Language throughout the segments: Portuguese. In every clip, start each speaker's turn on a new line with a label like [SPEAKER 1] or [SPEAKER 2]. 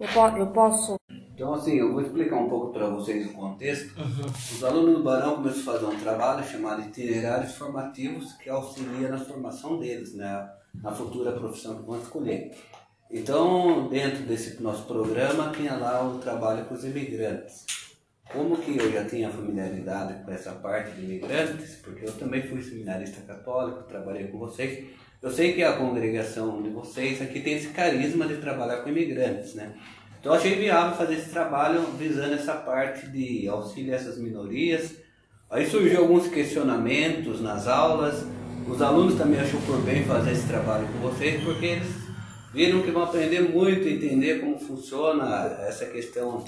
[SPEAKER 1] Eu, po eu posso.
[SPEAKER 2] Então, assim, eu vou explicar um pouco para vocês o contexto. Os alunos do Barão começaram a fazer um trabalho chamado Itinerários Formativos, que auxilia na formação deles, né? na futura profissão que vão escolher. Então, dentro desse nosso programa, tinha lá o trabalho com os imigrantes. Como que eu já tinha familiaridade com essa parte de imigrantes, porque eu também fui seminarista católico, trabalhei com vocês, eu sei que a congregação de vocês aqui tem esse carisma de trabalhar com imigrantes, né? Então achei viável fazer esse trabalho visando essa parte de auxílio a essas minorias. Aí surgiu alguns questionamentos nas aulas. Os alunos também achou por bem fazer esse trabalho com vocês, porque eles viram que vão aprender muito, entender como funciona essa questão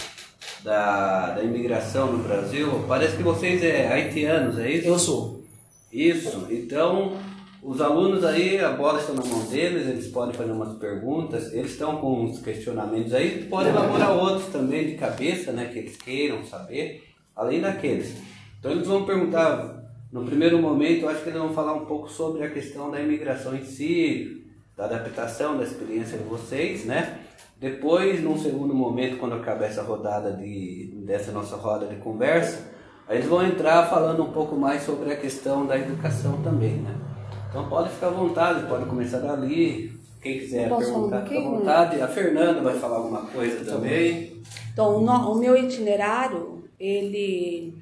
[SPEAKER 2] da, da imigração no Brasil. Parece que vocês é haitianos, é isso?
[SPEAKER 3] Eu sou.
[SPEAKER 2] Isso. Então, os alunos aí, a bola está na mão deles, eles podem fazer umas perguntas, eles estão com uns questionamentos aí, podem elaborar outros também de cabeça, né, que eles queiram saber, além daqueles. Então eles vão perguntar, no primeiro momento, eu acho que eles vão falar um pouco sobre a questão da imigração em si, da adaptação, da experiência de vocês, né? Depois, num segundo momento, quando acabar essa rodada de, dessa nossa roda de conversa, eles vão entrar falando um pouco mais sobre a questão da educação também, né? Então pode ficar à vontade, pode começar dali. Quem quiser perguntar, fica à vontade. A Fernanda vai falar alguma coisa também.
[SPEAKER 1] Então, o, no- o meu itinerário, ele,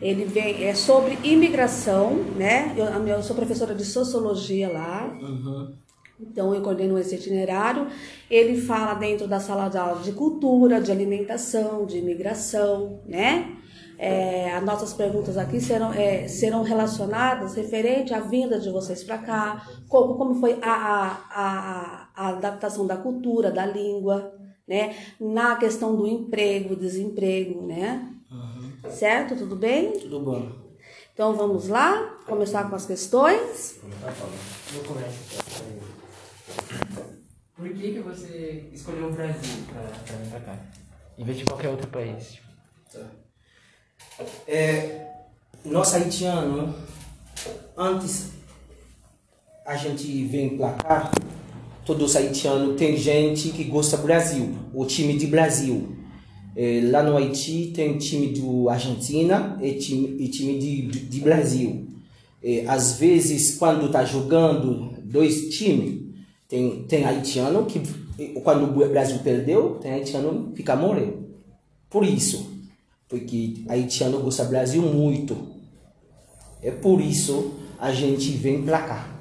[SPEAKER 1] ele vem, é sobre imigração, né? Eu, eu sou professora de sociologia lá, então eu coordeno esse itinerário. Ele fala dentro da sala de aula de cultura, de alimentação, de imigração, né? É, as nossas perguntas aqui serão, é, serão relacionadas referente à vinda de vocês para cá, como, como foi a, a, a, a adaptação da cultura, da língua, né? Na questão do emprego, desemprego, né? Certo? Tudo bem?
[SPEAKER 3] Tudo bom.
[SPEAKER 1] Então vamos lá, começar com as questões.
[SPEAKER 4] Eu começo. Por que, que você escolheu o Brasil pra, pra vir pra cá? Em vez de qualquer outro país? Tipo,
[SPEAKER 3] É, nós haitianos, antes a gente vem pra cá, todos haitianos, tem gente que gosta do Brasil, o time de Brasil. É, lá no Haiti tem time do Argentina e time, e time de, de, de Brasil. É, às vezes, quando tá jogando dois times, tem, tem haitiano que, quando o Brasil perdeu, tem haitiano que fica morrendo. Por isso, porque haitiano gosta do Brasil muito. É por isso a gente vem pra cá.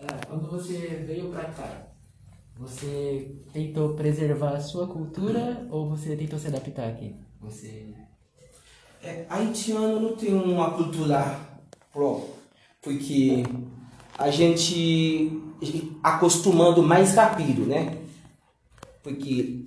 [SPEAKER 4] ah, quando você veio pra cá, você tentou preservar a sua cultura ou você tentou se adaptar aqui? Você.
[SPEAKER 3] É, haitiano não tem uma cultura própria, porque a gente acostumando mais rápido, né? Porque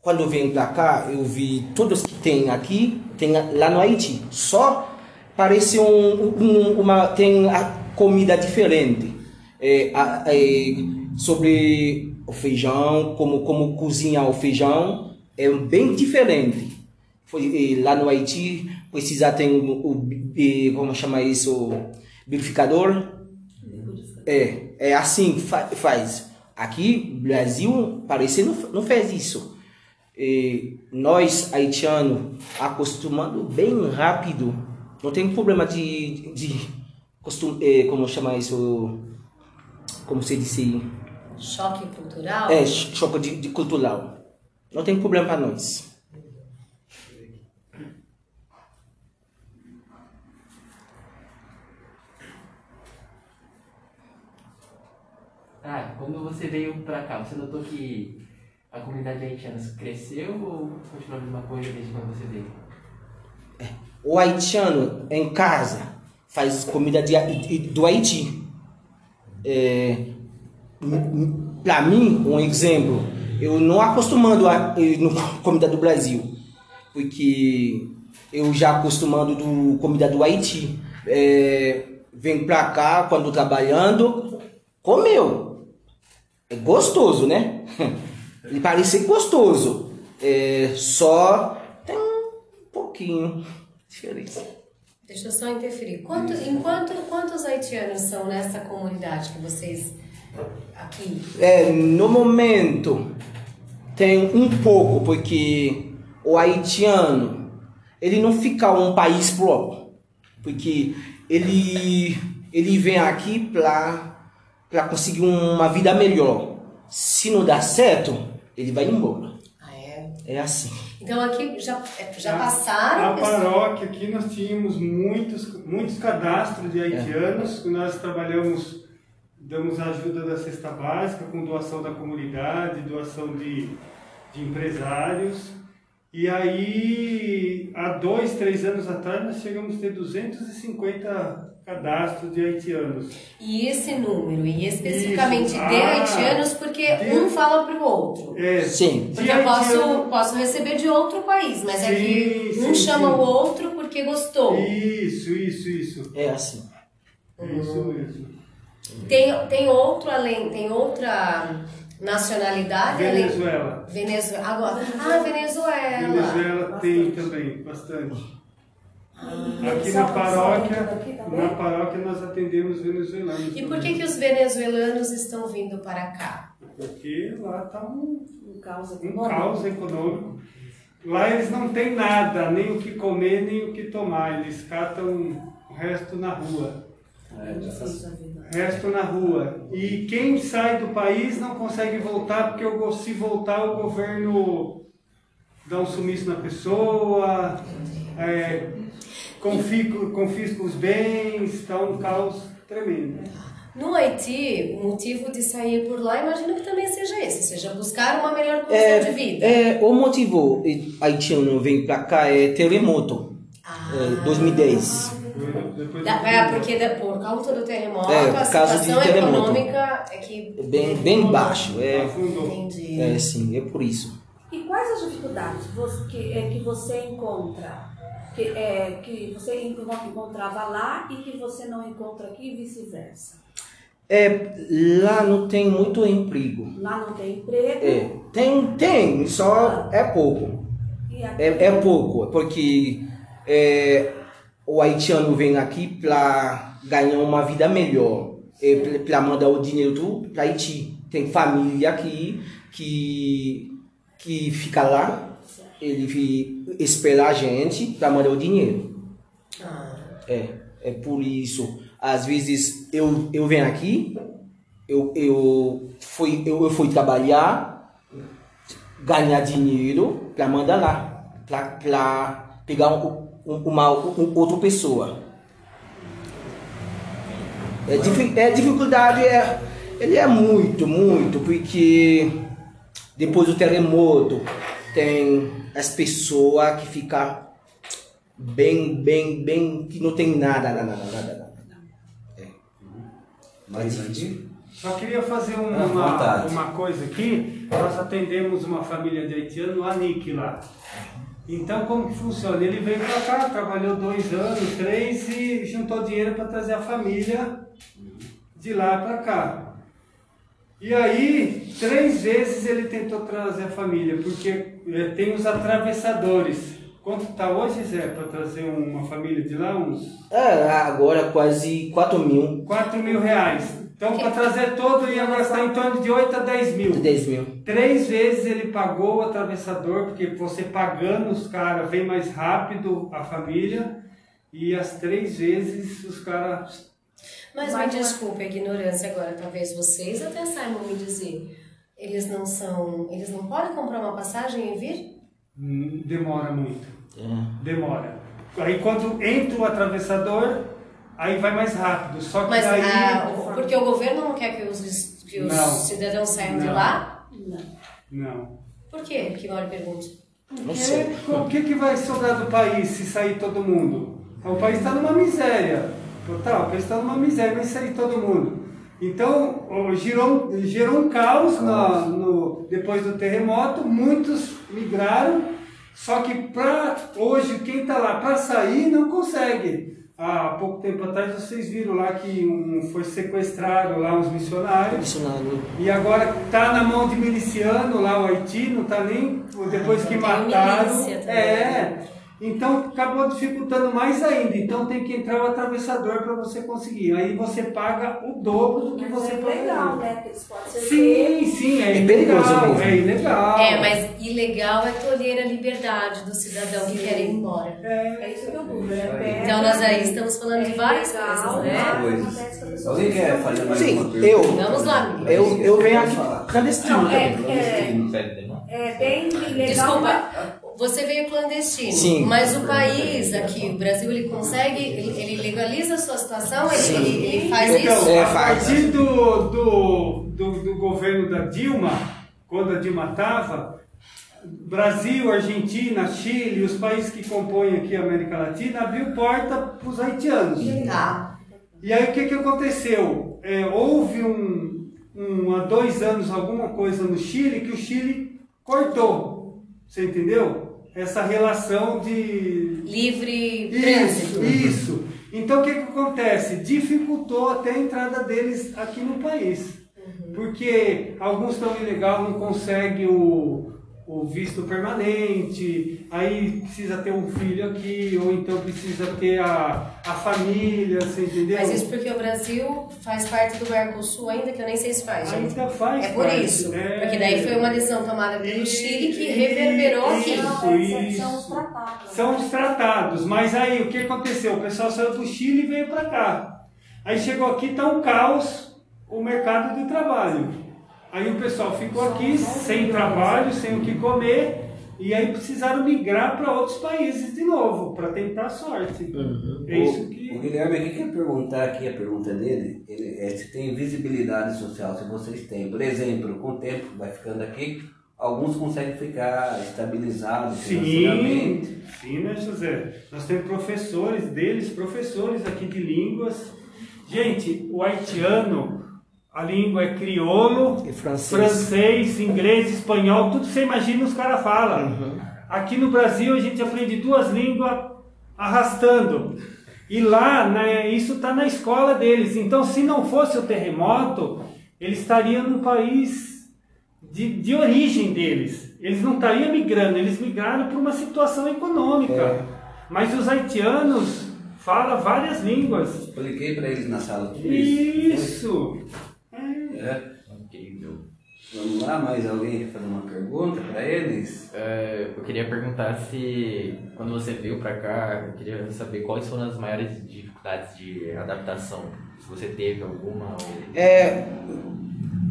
[SPEAKER 3] quando eu venho pra cá, eu vi todos que tem aqui, tem lá no Haiti. Só parece um, um- uma tem a comida diferente. É, é, sobre o feijão, como como cozinhar o feijão é bem diferente. Foi, eh, lá no Haiti precisa ter o, o eh, como chama isso verificador é, é assim que fa- faz. Aqui, Brasil, parece não, não fez isso. E nós, haitianos, acostumando bem rápido, não tem problema de, de costum, eh, como chama isso, como se diz,
[SPEAKER 5] Choque cultural?
[SPEAKER 3] é, cho- choque de, de cultural. Não tem problema para nós.
[SPEAKER 4] Ah, quando você veio pra cá, você notou que a comunidade haitiana cresceu ou continuou a mesma coisa desde quando você veio?
[SPEAKER 3] O haitiano em casa faz comida de, do Haiti. É, mim, um exemplo, eu não acostumando a comida do Brasil, porque eu já acostumando do comida do Haiti. É, vem pra cá quando trabalhando, comeu. É gostoso, né? Ele parece gostoso. É, só tem um pouquinho de diferença.
[SPEAKER 5] Deixa eu só interferir. Quanto, enquanto, quantos haitianos são nessa comunidade que vocês aqui?
[SPEAKER 3] É, no momento tem um pouco, porque o haitiano ele não fica um país próprio, porque ele ele vem aqui para para conseguir uma vida melhor. Se não dá certo, ele vai embora.
[SPEAKER 5] Ah, é?
[SPEAKER 3] É assim.
[SPEAKER 5] Então aqui já, já
[SPEAKER 6] Na-
[SPEAKER 5] passaram.
[SPEAKER 6] Na paróquia aqui nós tínhamos muitos, muitos cadastros de haitianos, que nós trabalhamos, damos ajuda da cesta básica, com doação da comunidade, doação de, de empresários. E aí, há dois, três anos atrás, nós chegamos a ter 250 cadastros de haitianos.
[SPEAKER 5] E esse número, e especificamente
[SPEAKER 6] Isso.
[SPEAKER 5] de
[SPEAKER 6] Ah,
[SPEAKER 5] haitianos, porque
[SPEAKER 6] de-
[SPEAKER 5] um fala para o outro.
[SPEAKER 6] É,
[SPEAKER 3] Sim.
[SPEAKER 6] de
[SPEAKER 5] Porque eu posso,
[SPEAKER 6] haitiano-
[SPEAKER 5] posso receber de outro país, mas é que
[SPEAKER 6] Sim,
[SPEAKER 5] um
[SPEAKER 6] sim,
[SPEAKER 5] chama
[SPEAKER 6] sim.
[SPEAKER 5] o outro porque gostou.
[SPEAKER 6] Isso, isso, isso.
[SPEAKER 3] É assim.
[SPEAKER 6] Isso mesmo.
[SPEAKER 5] Tem, tem outro além, tem outra nacionalidade além.
[SPEAKER 6] Venezuela.
[SPEAKER 5] Venezuela. Agora, ah, Venezuela.
[SPEAKER 6] Venezuela tem também, bastante. Aqui
[SPEAKER 1] Só-
[SPEAKER 6] na paróquia,
[SPEAKER 1] aqui também?
[SPEAKER 6] na paróquia nós atendemos venezuelanos.
[SPEAKER 5] E por que, que os venezuelanos estão vindo para cá?
[SPEAKER 6] Porque lá está um,
[SPEAKER 1] Um caos
[SPEAKER 6] um
[SPEAKER 1] econômico.
[SPEAKER 6] caos econômico. Lá eles não têm nada, nem o que comer, nem o que tomar. Eles catam o resto na rua.
[SPEAKER 1] É vida.
[SPEAKER 6] Resto na rua. E quem sai do país não consegue voltar, porque se voltar o governo dá um sumiço na pessoa, é, confisca, confisca os bens, está um caos tremendo.
[SPEAKER 5] No Haiti, o motivo de sair por lá, imagino que também seja esse, seja buscar uma melhor condição de vida.
[SPEAKER 3] É, o motivo haitiano vem pra cá é terremoto. É, 2010.
[SPEAKER 6] Depois
[SPEAKER 5] Da- é, porque da- por causa do terremoto,
[SPEAKER 3] É,
[SPEAKER 5] a
[SPEAKER 3] por causa de
[SPEAKER 5] situação
[SPEAKER 3] terremoto.
[SPEAKER 5] econômica é que...
[SPEAKER 3] Bem, bem baixo. É,
[SPEAKER 6] afundou.
[SPEAKER 5] Entendi.
[SPEAKER 3] é sim, é por isso.
[SPEAKER 1] E quais as dificuldades que, é, que você encontra? Que, é, que você en- encontrava lá e que você não encontra aqui e vice-versa?
[SPEAKER 3] É, lá não tem muito emprego.
[SPEAKER 1] Lá não tem emprego
[SPEAKER 3] É, tem, tem, só é pouco. É, é pouco, porque é, o haitiano vem aqui para ganhar uma vida melhor, para mandar o dinheiro tudo para Haiti. Tem família aqui que, que fica lá, ele espera a gente para mandar o dinheiro.
[SPEAKER 5] Ah,
[SPEAKER 3] É, é por isso. Às vezes eu, eu venho aqui, eu, eu, fui, eu, eu fui trabalhar, ganhar dinheiro para mandar lá, para pegar um- uma um- outra pessoa. É, é dificuldade, é, ele é muito, muito, porque depois do terremoto tem as pessoas que ficam bem, bem, bem, que não tem nada, nada, nada, nada. nada.
[SPEAKER 2] Mais antigo?
[SPEAKER 6] Só queria fazer um-
[SPEAKER 2] À
[SPEAKER 6] uma,
[SPEAKER 2] vontade.
[SPEAKER 6] uma coisa aqui. Nós atendemos uma família de haitiano no Anique lá. Então, como que funciona? Ele veio para cá, trabalhou dois anos, três e juntou dinheiro para trazer a família de lá para cá. E aí, três vezes ele tentou trazer a família, porque eh, tem os atravessadores. Quanto está hoje, Zé, para trazer uma família de lá? Uns
[SPEAKER 3] É, agora quase 4 mil,
[SPEAKER 6] 4 mil reais. Então, para trazer todo, ia gastar em torno de 8 a 10 mil.
[SPEAKER 3] 10 mil.
[SPEAKER 6] Três vezes ele pagou o atravessador, porque você pagando os caras vem mais rápido a família. E as três vezes os caras.
[SPEAKER 5] Mas me desculpe a ignorância agora, talvez vocês até saibam me dizer. Eles não são. Eles não podem comprar uma passagem e vir?
[SPEAKER 6] hum, demora muito.
[SPEAKER 3] É.
[SPEAKER 6] Demora. Aí quando entra o atravessador, aí vai mais rápido. Só que
[SPEAKER 5] Mas
[SPEAKER 6] daí.
[SPEAKER 5] ah, porque o governo não quer que os, que os
[SPEAKER 6] Não.
[SPEAKER 5] cidadãos saiam de
[SPEAKER 6] Não.
[SPEAKER 5] lá?
[SPEAKER 6] Não.
[SPEAKER 5] Por quê? Que mal pergunte.
[SPEAKER 3] Não sei.
[SPEAKER 6] Porque, o que, que vai sobrar do país se sair todo mundo? O país está numa miséria. Total, o país está numa miséria, vai sair todo mundo. Então, gerou, gerou um caos na- no, depois do terremoto, muitos migraram, só que pra, hoje quem está lá para sair não consegue. Há pouco tempo atrás vocês viram lá que um, foi sequestrado lá uns missionários.
[SPEAKER 3] Missionário.
[SPEAKER 6] E agora tá na mão de miliciano lá o Haiti, não tá nem depois
[SPEAKER 5] Ah,
[SPEAKER 6] que mataram.
[SPEAKER 5] também.
[SPEAKER 6] É. Então acabou dificultando mais ainda. Então tem que entrar o atravessador para você conseguir. Aí você paga o dobro do que
[SPEAKER 1] Mas
[SPEAKER 6] você
[SPEAKER 1] é legal, né? Porque podem ser
[SPEAKER 6] Sim, sim, é,
[SPEAKER 3] É perigoso mesmo.
[SPEAKER 6] é ilegal.
[SPEAKER 5] É, mas ilegal é tolher a liberdade do cidadão que quer ir embora.
[SPEAKER 1] É isso que eu digo. né?
[SPEAKER 5] Então nós aí estamos falando de várias
[SPEAKER 1] Legal,
[SPEAKER 5] coisas, né?
[SPEAKER 1] mas
[SPEAKER 2] Coisas. Alguém
[SPEAKER 1] que
[SPEAKER 2] quer fazer mais
[SPEAKER 3] Sim,
[SPEAKER 2] uma pergunta?
[SPEAKER 3] eu-
[SPEAKER 5] Vamos lá.
[SPEAKER 3] Eu, eu venho
[SPEAKER 2] Pode
[SPEAKER 3] aqui
[SPEAKER 2] falar.
[SPEAKER 3] clandestino
[SPEAKER 1] Não, é, é, é bem legal.
[SPEAKER 5] Desculpa, você veio clandestino,
[SPEAKER 3] Sim.
[SPEAKER 5] mas o país aqui, o Brasil, ele consegue, ele, legaliza a sua situação, ele, ele, ele faz
[SPEAKER 6] Então,
[SPEAKER 5] isso?
[SPEAKER 3] É,
[SPEAKER 6] a partir do, do, do, do governo da Dilma, quando a Dilma estava, Brasil, Argentina, Chile, os países que compõem aqui a América Latina, abriu porta para os haitianos.
[SPEAKER 5] Tá.
[SPEAKER 6] E aí o que, que aconteceu? É, houve um, um, há dois anos alguma coisa no Chile que o Chile cortou. Você entendeu? Essa relação de
[SPEAKER 5] Livre
[SPEAKER 6] isso,
[SPEAKER 5] trânsito.
[SPEAKER 6] isso. Então o que, que acontece? Dificultou até a entrada deles aqui no país. Porque alguns estão ilegal, não conseguem o, o visto permanente, aí precisa ter um filho aqui, ou então precisa ter a, a família, você entendeu?
[SPEAKER 5] Mas isso porque o Brasil faz parte do Mercosul ainda, que eu nem sei se faz, gente.
[SPEAKER 6] Ainda faz
[SPEAKER 5] É por
[SPEAKER 6] parte,
[SPEAKER 5] isso.
[SPEAKER 6] é.
[SPEAKER 5] Porque daí foi uma decisão tomada pelo Chile que reverberou aqui.
[SPEAKER 6] Isso,
[SPEAKER 1] Não, é-
[SPEAKER 6] isso.
[SPEAKER 1] São os tratados.
[SPEAKER 6] São os tratados, mas aí o que aconteceu? O pessoal saiu do Chile e veio para cá. Aí chegou aqui, tá um caos o mercado de trabalho. Aí o pessoal ficou aqui sem trabalho, sem o que comer, e aí precisaram migrar para outros países de novo, para tentar a sorte. É isso
[SPEAKER 2] O, o
[SPEAKER 6] que.
[SPEAKER 2] Guilherme aqui quer perguntar aqui, a pergunta dele, ele, é se tem visibilidade social, se vocês têm. Por exemplo, com o tempo vai ficando aqui, alguns conseguem ficar estabilizados
[SPEAKER 6] Sim,
[SPEAKER 2] financeiramente.
[SPEAKER 6] sim, né, José? Nós temos professores deles, professores aqui de línguas. Gente, o haitiano, a língua é crioulo,
[SPEAKER 3] E francês.
[SPEAKER 6] francês, inglês, espanhol, tudo você imagina os caras falam. Aqui no Brasil a gente aprende duas línguas arrastando. E lá, né, isso está na escola deles. Então, se não fosse o terremoto, eles estariam no país de, de origem deles. Eles não estariam migrando, eles migraram por uma situação econômica.
[SPEAKER 3] É.
[SPEAKER 6] Mas os haitianos falam várias línguas.
[SPEAKER 2] Expliquei para eles na sala tudo isso.
[SPEAKER 6] Isso!
[SPEAKER 2] É.
[SPEAKER 4] Incrível.
[SPEAKER 2] Vamos lá, mais alguém quer fazer uma pergunta para eles?
[SPEAKER 4] É, eu queria perguntar se, quando você veio pra cá, eu queria saber quais foram as maiores dificuldades de adaptação. Se você teve alguma ou...
[SPEAKER 3] É,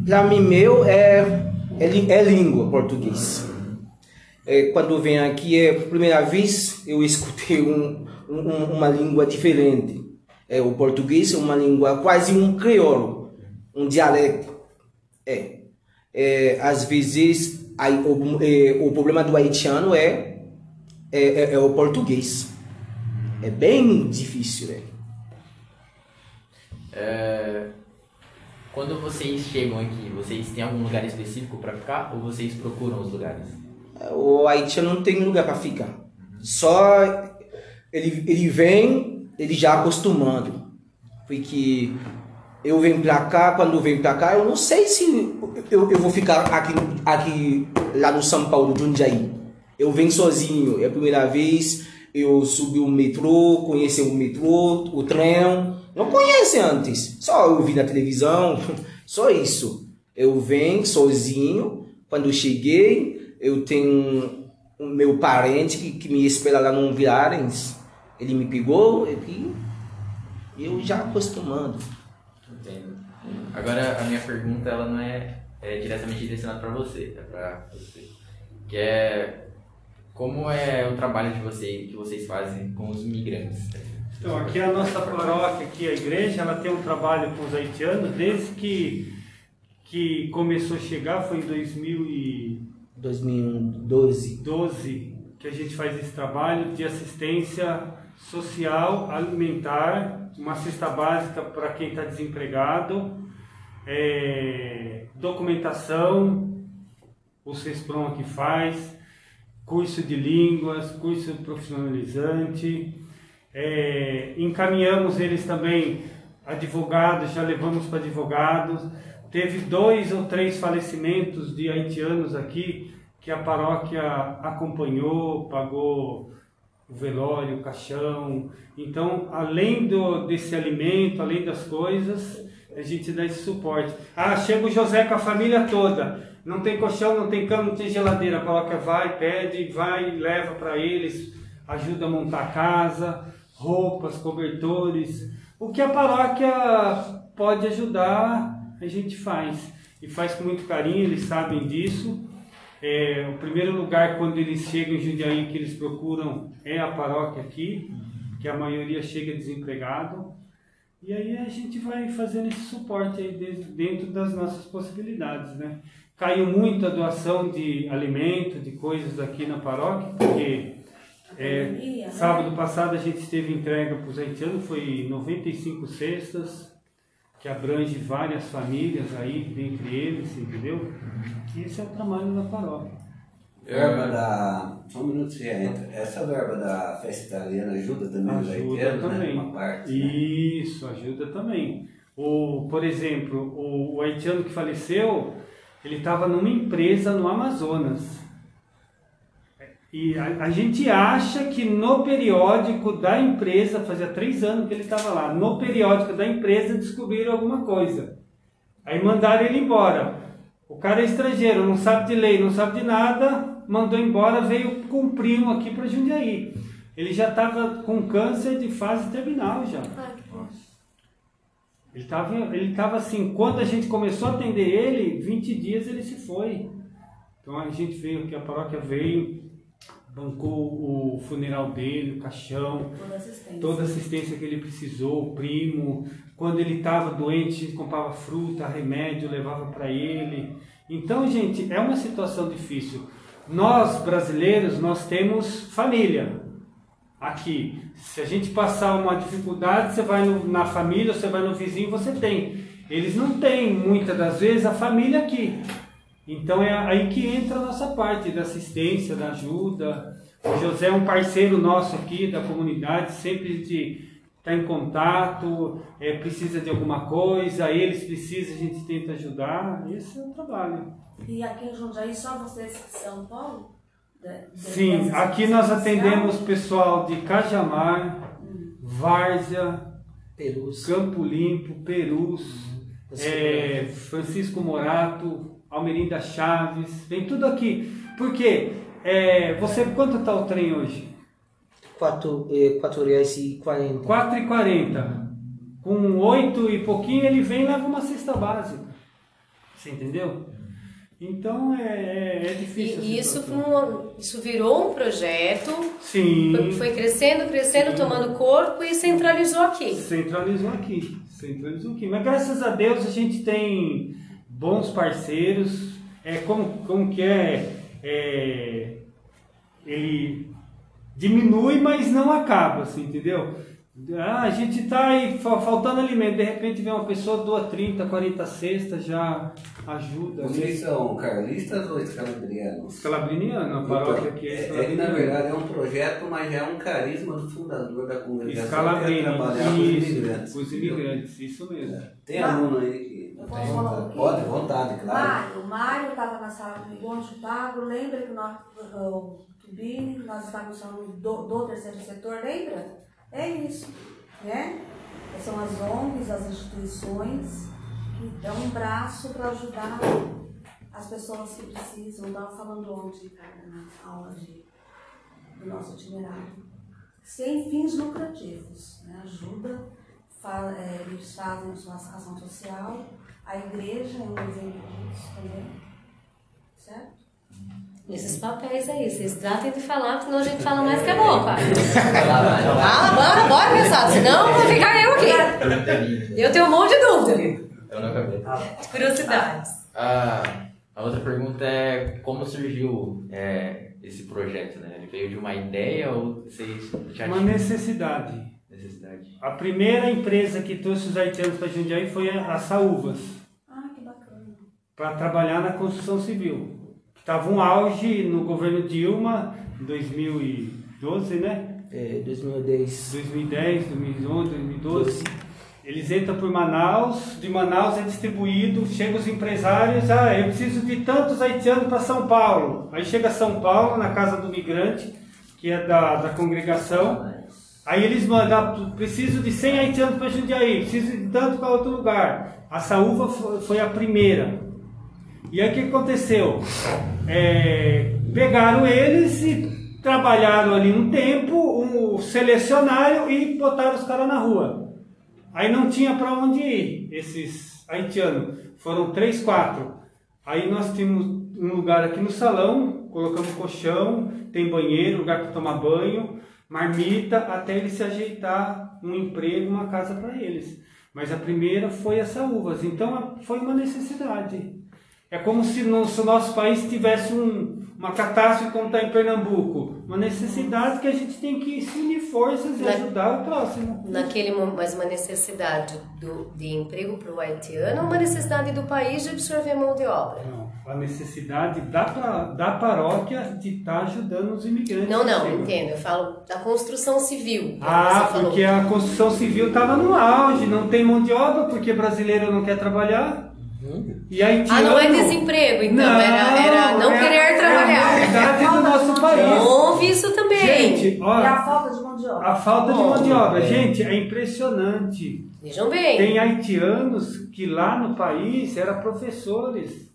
[SPEAKER 3] para mim, meu é, é, é língua português. É, quando eu venho aqui, é a primeira vez eu escutei um, um- uma língua diferente. É, o português é uma língua quase um crioulo, um dialeto. É, é, às vezes aí, o, é, o problema do haitiano é, é, é- é o português. É bem difícil, né?
[SPEAKER 4] É, quando vocês chegam aqui, vocês têm algum lugar específico pra ficar ou vocês procuram os lugares?
[SPEAKER 3] O haitiano não tem lugar para ficar. Só ele, ele vem, ele já acostumando. Porque eu venho para cá, quando eu venho para cá, eu não sei se eu, eu vou ficar aqui, aqui lá no São Paulo, Jundiaí. Eu venho sozinho, é a primeira vez. Eu subi o metrô, conheci o metrô, o trem. Não conhece antes, só eu vi na televisão, só isso. Eu venho sozinho. Quando eu cheguei, eu tenho um meu parente que, que me espera lá no Viarens. Ele me pegou e eu já acostumando.
[SPEAKER 4] Agora, a minha pergunta, ela não é, é diretamente direcionada para você, é para você. Que é, como é o trabalho de vocês, que vocês fazem com os migrantes?
[SPEAKER 6] Então, aqui a nossa paróquia, aqui a igreja, ela tem um trabalho com os haitianos desde que, que começou a chegar, foi em 2012
[SPEAKER 3] 2012.
[SPEAKER 6] que a gente faz esse trabalho de assistência social, alimentar, uma cesta básica para quem está desempregado, é, documentação, o CESPROM aqui faz, curso de línguas, curso profissionalizante, é, encaminhamos eles também advogados, já levamos para advogados. Teve dois ou três falecimentos de haitianos aqui que a paróquia acompanhou, pagou o velório, o caixão. Então, além do, desse alimento, além das coisas, a gente dá esse suporte. Ah, chega o José com a família toda. Não tem colchão, não tem cama, não tem geladeira. Coloca, vai, pede, vai, leva para eles, ajuda a montar a casa, roupas, cobertores. O que a paróquia pode ajudar, a gente faz. E faz com muito carinho, eles sabem disso. É, o primeiro lugar quando eles chegam em Jundiaí que eles procuram é a paróquia aqui, que a maioria chega desempregado. E aí a gente vai fazendo esse suporte aí dentro das nossas possibilidades, né? Caiu muito a doação de alimento, de coisas aqui na paróquia, porque é, né? sábado passado a gente teve entrega para os haitianos, foi 95 cestas, que abrange várias famílias aí, dentre eles, entendeu? E esse é o trabalho da paróquia.
[SPEAKER 2] Verba da. Só um minuto você entra. Essa verba da festa italiana ajuda também
[SPEAKER 6] ajuda
[SPEAKER 2] os haitianos,
[SPEAKER 6] né? também.
[SPEAKER 2] né? Uma parte.
[SPEAKER 6] Né? Isso, ajuda também. O, por exemplo, o, o haitiano que faleceu, ele estava numa empresa no Amazonas. E a, a, gente acha que no periódico da empresa, fazia três anos que ele estava lá, no periódico da empresa descobriram alguma coisa. Aí mandaram ele embora. O cara é estrangeiro, não sabe de lei, não sabe de nada, mandou embora, veio com um primo aqui para Jundiaí. Ele já estava com câncer de fase terminal já. Ele estava ele tava assim, quando a gente começou a atender ele, 20 dias ele se foi. Então a gente veio aqui, a paróquia veio, bancou o funeral dele, o caixão, toda assistência. toda a assistência que ele precisou, o primo. Quando ele estava doente, a comprava fruta, remédio, levava para ele. Então, gente, é uma situação difícil. Nós, brasileiros, nós temos família aqui. Se a gente passar uma dificuldade, você vai no, na família, você vai no vizinho, você tem. Eles não têm, muitas das vezes, a família aqui. Então é aí que entra a nossa parte da assistência, da ajuda. O José é um parceiro nosso aqui da comunidade, sempre de estar em contato, é, precisa de alguma coisa, eles precisam, a gente tenta ajudar. Esse é o trabalho.
[SPEAKER 1] E aqui em Jundiaí só vocês que São Paulo?
[SPEAKER 6] Sim, aqui nós atendemos pessoal de Cajamar, hum. Várzea, Perus. Campo Limpo, Perus, hum. é, Francisco Morato, Almerinda Chaves, vem tudo aqui. Por quê? É, você, quanto está o trem hoje?
[SPEAKER 3] 4, é, 4 reais e 40.
[SPEAKER 6] 4 e 40. Com 8 e pouquinho ele vem e leva uma cesta básica. Você entendeu? Então é, é, é difícil.
[SPEAKER 5] E isso, isso virou um projeto.
[SPEAKER 6] Sim.
[SPEAKER 5] Foi, foi crescendo, crescendo, Sim. tomando corpo e centralizou aqui.
[SPEAKER 6] Centralizou aqui. Centralizou aqui. Mas graças a Deus a gente tem bons parceiros. É como, como que é, é ele diminui, mas não acaba, assim, entendeu? Ah, a gente está aí faltando alimento, de repente vem uma pessoa, doa 30, 40 cestas, já ajuda.
[SPEAKER 2] Vocês são carlistas ou escalabrianos?
[SPEAKER 6] Escalabriniano, a paróquia aqui é,
[SPEAKER 2] é, é que na verdade é um projeto, mas é um carisma do fundador da comunidade.
[SPEAKER 6] Escalabrini,
[SPEAKER 2] trabalhar com os imigrantes.
[SPEAKER 6] Os imigrantes, isso mesmo.
[SPEAKER 2] É. Tem aluno aí que...
[SPEAKER 1] Eu posso falar um
[SPEAKER 2] Pode, vontade, claro.
[SPEAKER 1] Mário, Mário estava na sala comigo ontem, Pago, lembra que nós, o Tubini, nós estávamos falando do, do terceiro setor, lembra? É isso, né? São as ONGs, as instituições que dão um braço para ajudar as pessoas que precisam. Estava falando ontem, cara, na aula de, do nosso itinerário. Sem fins lucrativos, né? ajuda, fala, é, eles fazem a sua ação social, a igreja é um exemplo disso também, certo?
[SPEAKER 5] Esses papéis aí, vocês tratem de falar, senão a gente fala mais que a boca. Fala, bora, bora, pessoal, senão vou ficar eu aqui. Eu tenho um monte de dúvida.
[SPEAKER 4] Eu não acabei.
[SPEAKER 5] Curiosidades.
[SPEAKER 4] Ah, a outra pergunta é como surgiu é, esse projeto, né? Ele veio de uma ideia ou vocês
[SPEAKER 6] já Uma necessidade.
[SPEAKER 4] Necessidade.
[SPEAKER 6] A primeira empresa que trouxe os haitianos para Jundiaí foi a Saúvas.
[SPEAKER 1] Ah, que bacana.
[SPEAKER 6] Para trabalhar na construção civil. Estava um auge no governo Dilma, em 2012, né?
[SPEAKER 3] É, 2010.
[SPEAKER 6] 2010, 2011, 2012. Eles entram por Manaus, de Manaus é distribuído, chegam os empresários, ah, eu preciso de tantos haitianos para São Paulo. Aí chega São Paulo, na casa do migrante, que é da, da congregação. Aí eles mandam, preciso de 100 haitianos para Jundiaí, preciso de tanto para outro lugar. A saúva foi, a primeira. E aí o que aconteceu? É, pegaram eles e trabalharam ali um tempo, um, selecionaram e botaram os caras na rua. Aí não tinha para onde ir, esses haitianos. Foram três, quatro. Aí nós tínhamos um lugar aqui no salão, colocamos colchão, tem banheiro, lugar para tomar banho, marmita, até ele se ajeitar um emprego, uma casa para eles. Mas a primeira foi essa uvas, então foi uma necessidade. É como se, no, se nosso país tivesse um, uma catástrofe como está em Pernambuco. Uma necessidade que a gente tem que se unir forças e Na, ajudar o próximo.
[SPEAKER 5] Naquele mas uma necessidade do, de emprego para o haitiano ou uma necessidade do país de absorver mão de obra?
[SPEAKER 6] Não, a necessidade da, da paróquia de estar tá ajudando os imigrantes.
[SPEAKER 5] Não, não, entendo. Eu falo da construção civil.
[SPEAKER 6] Ah, porque a construção civil estava no auge, não tem mão de obra porque brasileiro não quer trabalhar.
[SPEAKER 5] E haitiano, ah, não é desemprego, então, não, era, era não é, querer trabalhar.
[SPEAKER 6] É a verdade do nosso país.
[SPEAKER 5] Houve isso também.
[SPEAKER 6] Gente, olha,
[SPEAKER 1] e a falta de mão de obra.
[SPEAKER 6] A falta de mão de obra. Gente, é impressionante.
[SPEAKER 5] Vejam bem.
[SPEAKER 6] Tem haitianos que lá no país eram professores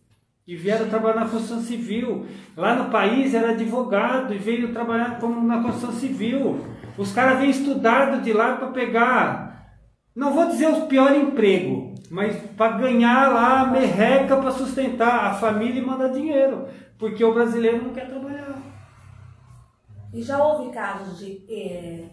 [SPEAKER 6] e vieram trabalhar na construção civil. Lá no país era advogado e veio trabalhar como na construção civil. Os caras vêm estudado de lá para pegar, não vou dizer o pior emprego, mas para ganhar lá a merreca para sustentar a família e mandar dinheiro, porque o brasileiro não quer trabalhar.
[SPEAKER 1] E já houve casos de é,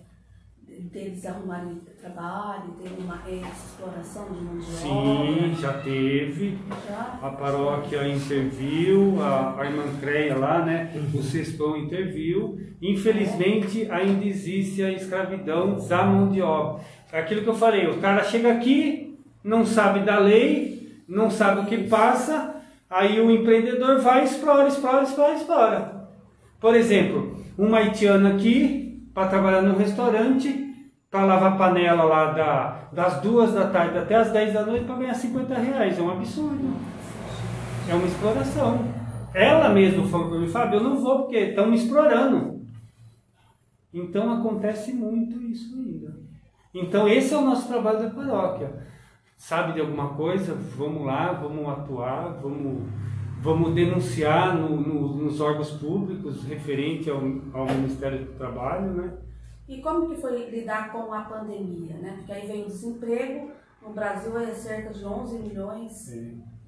[SPEAKER 1] deles arrumarem trabalho, ter uma exploração de mão de
[SPEAKER 6] Sim, obra? Sim, já teve. Já? A paróquia interviu, a, a irmã Creia lá, né? O Sexpão interviu. Infelizmente, ainda existe a escravidão da mão de obra. É aquilo que eu falei, o cara chega aqui, não sabe da lei, não sabe o que passa, aí o empreendedor vai, explora, explora, explora, explora. Por exemplo, um haitiano aqui, para trabalhar no restaurante, para lavar panela lá da, das duas da tarde até as 10 da noite para ganhar 50 reais. É um absurdo. É uma exploração. Ela mesma falou para mim, Fábio, eu não vou porque estão me explorando. Então acontece muito isso ainda. Então esse é o nosso trabalho da paróquia sabe de alguma coisa, vamos lá, vamos atuar, vamos, vamos denunciar no, no, nos órgãos públicos referente ao, ao Ministério do Trabalho, né?
[SPEAKER 1] E como que foi lidar com a pandemia, né? Porque aí vem o desemprego, no Brasil é cerca de 11 milhões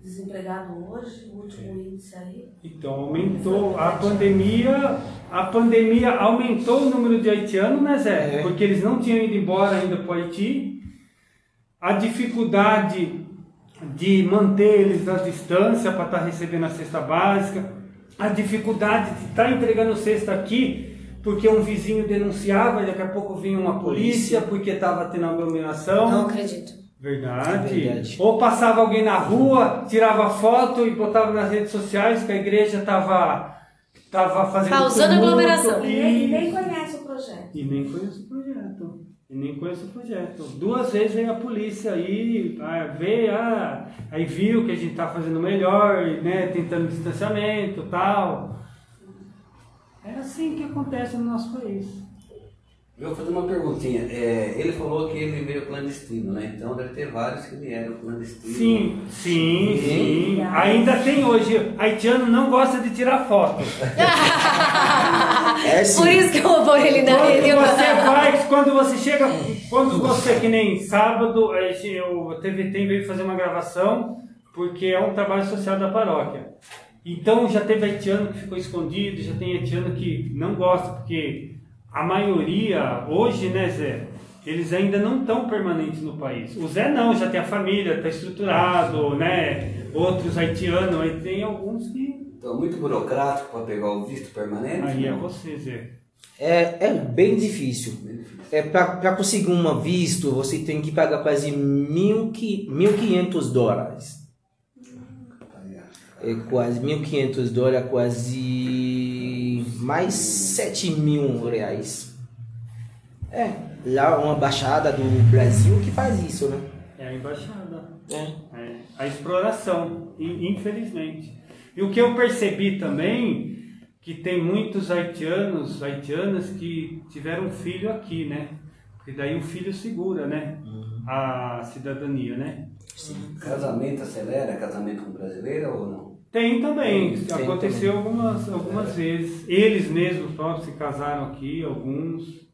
[SPEAKER 1] desempregados hoje, o último é. índice aí.
[SPEAKER 6] Então aumentou a pandemia, a pandemia aumentou o número de haitianos, né Zé? É. Porque eles não tinham ido embora ainda para o Haiti a dificuldade de manter eles à distância para estar tá recebendo a cesta básica, a dificuldade de estar tá entregando cesta aqui, porque um vizinho denunciava e daqui a pouco vinha uma polícia porque estava tendo aglomeração.
[SPEAKER 5] Não acredito.
[SPEAKER 6] Verdade. É verdade. Ou passava alguém na rua, tirava foto e botava nas redes sociais que a igreja estava tava fazendo.
[SPEAKER 5] Causando aglomeração.
[SPEAKER 1] E, e nem conhece o projeto.
[SPEAKER 6] E nem conhece o projeto. E nem conheço o projeto. Duas vezes veio a polícia aí, ah, veio, ah, aí viu que a gente tá fazendo melhor, né, tentando distanciamento tal. É assim que acontece no nosso país.
[SPEAKER 2] Eu vou fazer uma perguntinha. É, ele falou que ele veio clandestino, né? Então deve ter vários que vieram clandestino.
[SPEAKER 6] Sim, sim, sim. Ainda tem hoje. Haitiano não gosta de tirar foto.
[SPEAKER 5] é sim. Por isso que eu vou ele na
[SPEAKER 6] rede. Quando você vai, quando você chega, quando você que nem sábado, o TVT veio fazer uma gravação, porque é um trabalho social da paróquia. Então já teve haitiano que ficou escondido, já tem haitiano que não gosta, porque a maioria, hoje, né, Zé, eles ainda não estão permanentes no país. O Zé não, já tem a família, está estruturado, né? Outros haitianos, aí tem alguns que.
[SPEAKER 2] Então, muito burocrático para pegar o visto permanente?
[SPEAKER 6] Aí é não? é você, Zé.
[SPEAKER 3] É, é bem difícil. Bem difícil. É, para conseguir um visto, você tem que pagar quase 1.500 dólares. É quase 1.500 dólares, quase mais 7 mil reais. É, lá uma embaixada do Brasil que faz isso, né?
[SPEAKER 6] É a embaixada. É. é a exploração, infelizmente. E o que eu percebi também, que tem muitos haitianos, haitianas que tiveram filho aqui, né? Porque daí o filho segura, né? A cidadania, né?
[SPEAKER 2] Casamento acelera casamento com brasileira ou não?
[SPEAKER 6] Tem também,
[SPEAKER 3] Tem
[SPEAKER 6] aconteceu algumas, algumas vezes. Eles mesmos próprios se casaram aqui, alguns.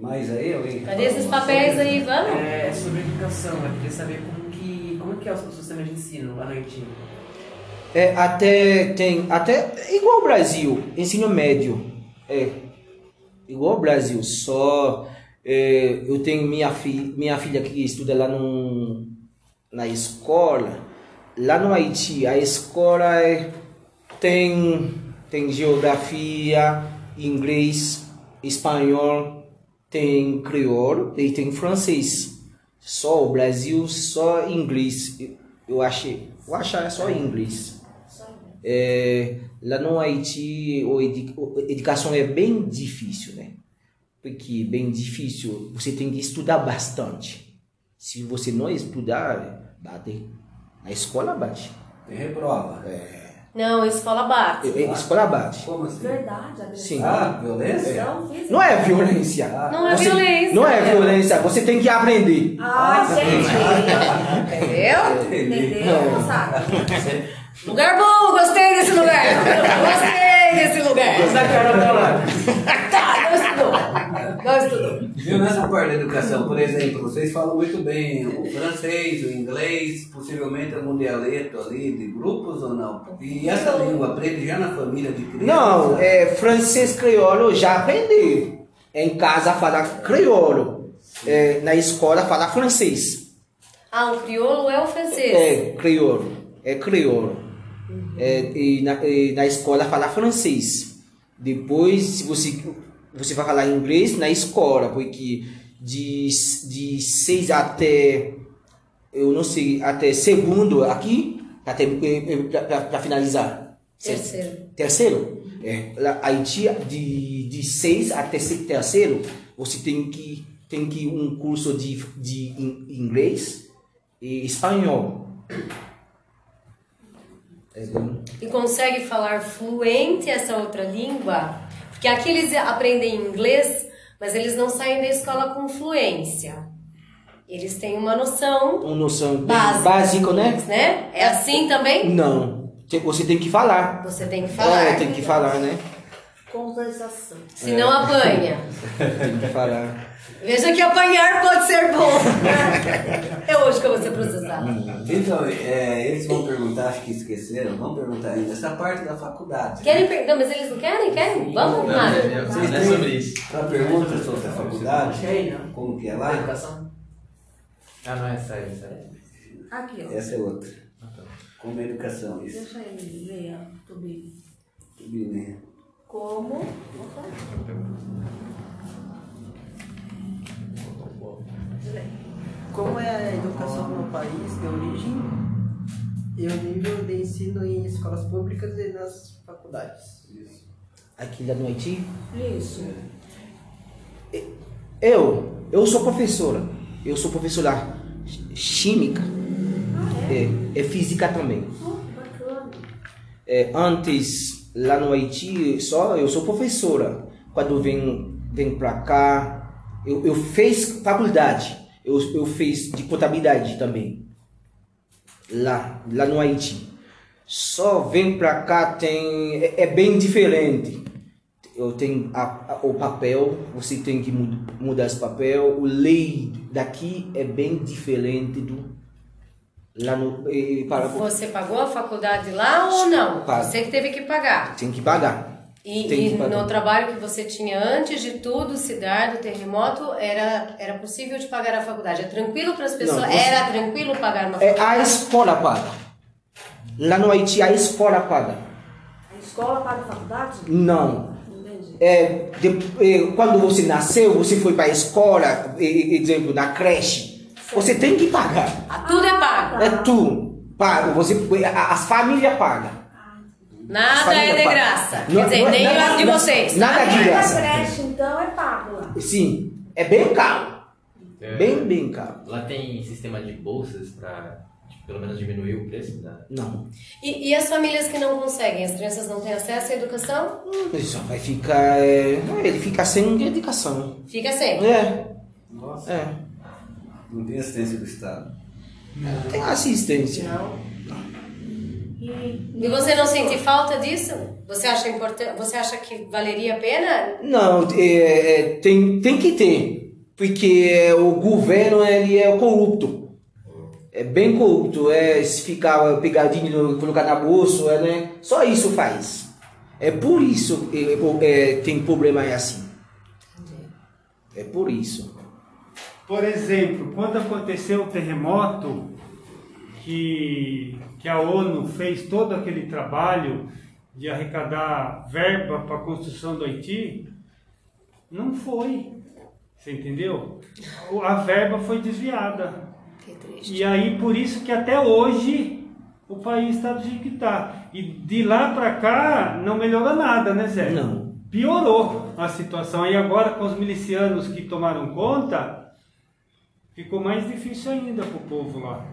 [SPEAKER 2] Mas aí alguém.
[SPEAKER 5] Cadê esses papéis aí, vamos?
[SPEAKER 7] É, sobre educação, eu queria saber como que, como que é o seu sistema de ensino lá no Haiti.
[SPEAKER 3] É, até tem, até igual o Brasil, ensino médio. É, igual o Brasil, só é, eu tenho minha, fi, minha filha que estuda lá no, na escola. Lá no Haiti, a escola é, tem, tem geografia, inglês, espanhol, tem crioulo e tem francês. Só o Brasil, só inglês. Eu- Eu achei, eu acho é só inglês. É, lá no Haiti, a educação é bem difícil, né? Porque bem difícil, você tem que estudar bastante. Se você não estudar, bate. Na escola bate.
[SPEAKER 2] Tem reprova.
[SPEAKER 5] Não, escola bate.
[SPEAKER 3] É, é, escola bate.
[SPEAKER 2] Como assim?
[SPEAKER 1] Verdade, agressão.
[SPEAKER 3] Sim.
[SPEAKER 2] Ah, violência?
[SPEAKER 1] Física.
[SPEAKER 3] Não é violência.
[SPEAKER 5] Não é
[SPEAKER 3] Você-
[SPEAKER 5] violência.
[SPEAKER 3] Não é violência, você tem que aprender.
[SPEAKER 1] Ah, entendi.
[SPEAKER 5] Entendeu?
[SPEAKER 1] Entendeu, moçada?
[SPEAKER 5] Lugar bom, gostei desse lugar. Gostei desse lugar. Tá, não estudou. Não estudou.
[SPEAKER 2] Viu nessa parte da educação, por exemplo, vocês falam muito bem o francês, o inglês, possivelmente algum dialeto ali de grupos ou não? E essa língua aprende já na família de criança?
[SPEAKER 3] Não, é francês crioulo já aprendi. Em casa fala crioulo. É, na escola fala francês.
[SPEAKER 5] Ah, o crioulo é o francês.
[SPEAKER 3] É crioulo. É crioulo. É, e, na, e na escola fala francês. Depois, se você, você vai falar inglês na escola, porque de, de seis até, eu não sei, até segundo aqui, até para finalizar.
[SPEAKER 5] Terceiro.
[SPEAKER 3] Terceiro? É, Haiti, de, de seis até terceiro, você tem que tem que um curso de, de in- inglês e espanhol. É.
[SPEAKER 5] E consegue falar fluente essa outra língua? Porque aqui eles aprendem inglês, mas eles não saem da escola com fluência. Eles têm uma noção
[SPEAKER 3] Uma noção
[SPEAKER 5] básica.
[SPEAKER 3] né?
[SPEAKER 5] né? É assim também?
[SPEAKER 3] Não. Você tem que falar.
[SPEAKER 5] Você tem que falar.
[SPEAKER 3] É, tem que falar, né?
[SPEAKER 1] Conversação.
[SPEAKER 5] Se não apanha.
[SPEAKER 3] Tem que falar.
[SPEAKER 5] Veja que apanhar pode ser bom. é hoje que eu vou ser processada.
[SPEAKER 2] Então, é, eles vão perguntar, acho que esqueceram, vão perguntar ainda essa parte da faculdade.
[SPEAKER 5] Querem per... Não, mas eles não querem? Querem? Vamos,
[SPEAKER 4] Não,
[SPEAKER 5] Mário.
[SPEAKER 4] é,
[SPEAKER 2] Vocês
[SPEAKER 4] não é
[SPEAKER 2] têm
[SPEAKER 4] sobre isso.
[SPEAKER 2] Pra pergunta sobre a faculdade,
[SPEAKER 7] não?
[SPEAKER 2] como que é lá?
[SPEAKER 7] educação?
[SPEAKER 4] Ah, não é essa aí, essa aí.
[SPEAKER 1] Aqui, ó.
[SPEAKER 2] Essa é outra. Como é educação, isso.
[SPEAKER 1] Deixa ele ler, ó, Tubinho.
[SPEAKER 2] Tudo bem.
[SPEAKER 1] Como?
[SPEAKER 8] Como é a educação no país de origem e o nível de ensino em escolas públicas e nas faculdades?
[SPEAKER 3] Aqui lá no Haiti.
[SPEAKER 1] Isso.
[SPEAKER 3] Eu, eu sou professora. Eu sou professora química. É, é física também.
[SPEAKER 1] Oh, bacana.
[SPEAKER 3] É, antes, lá no Haiti, só eu sou professora. Quando vem, vem pra cá, eu, eu fiz faculdade. Eu, eu fiz de contabilidade também. Lá, lá no Haiti. Só vem pra cá, tem, é, é bem diferente. Eu tenho a- a- o papel, você tem que mud- mudar esse papel. O lei daqui é bem diferente do lá no eh, para
[SPEAKER 5] Você pagou a faculdade lá ou não?
[SPEAKER 3] Pago.
[SPEAKER 5] Você que teve que pagar.
[SPEAKER 3] tem que pagar.
[SPEAKER 5] E, e
[SPEAKER 3] que pagar.
[SPEAKER 5] no trabalho que você tinha antes de tudo, se dar do terremoto, era, era possível de pagar a faculdade? É tranquilo para as pessoas?
[SPEAKER 3] Não, você-
[SPEAKER 5] Era tranquilo pagar uma
[SPEAKER 3] É
[SPEAKER 5] faculdade?
[SPEAKER 3] a escola paga. Lá no Haiti a escola paga.
[SPEAKER 1] A escola paga a faculdade?
[SPEAKER 3] Não. É, de- é, quando você nasceu, você foi para a escola, e- e- exemplo, na creche, você tem que pagar.
[SPEAKER 5] Ah, Tudo é pago.
[SPEAKER 3] É tu. Paga. Você, a- as famílias pagam.
[SPEAKER 5] Nada é de
[SPEAKER 3] paga.
[SPEAKER 5] graça.
[SPEAKER 3] Não-
[SPEAKER 5] Quer dizer,
[SPEAKER 3] não é-
[SPEAKER 5] nem
[SPEAKER 3] nada-
[SPEAKER 5] de
[SPEAKER 3] nada-
[SPEAKER 5] vocês.
[SPEAKER 3] Nada de
[SPEAKER 1] Mas
[SPEAKER 3] graça.
[SPEAKER 1] a creche, então, é pago lá.
[SPEAKER 3] Sim. É bem caro.
[SPEAKER 4] É,
[SPEAKER 3] Bem, bem caro.
[SPEAKER 4] Lá tem sistema de bolsas para pelo menos diminuir o preço da.
[SPEAKER 3] Não.
[SPEAKER 5] E, e as famílias que não conseguem? As crianças não têm acesso à educação?
[SPEAKER 3] Ele só vai ficar. é, ele fica sem dedicação.
[SPEAKER 5] Fica sem.
[SPEAKER 3] É.
[SPEAKER 2] Nossa.
[SPEAKER 3] É.
[SPEAKER 2] Não tem assistência do Estado.
[SPEAKER 3] Tem assistência.
[SPEAKER 5] E você não sente falta disso? Você acha importante? Você acha que valeria a pena?
[SPEAKER 3] Não, é, é, tem, tem que ter. Porque o governo ele é corrupto. É bem corrupto. É, se ficar pegadinho, colocar na bolsa, é, né? só isso faz. É por isso que é, tem problema assim. É por isso.
[SPEAKER 6] Por exemplo, quando aconteceu o terremoto, que, que a ONU fez todo aquele trabalho de arrecadar verba para a construção do Haiti, não foi. Você entendeu? A verba foi desviada.
[SPEAKER 5] Que triste.
[SPEAKER 6] E aí, por isso que até hoje o país está do jeito que está. E de lá para cá não melhorou nada, né, Zé?
[SPEAKER 3] Não.
[SPEAKER 6] Piorou a situação. E agora com os milicianos que tomaram conta, ficou mais difícil ainda para o povo lá.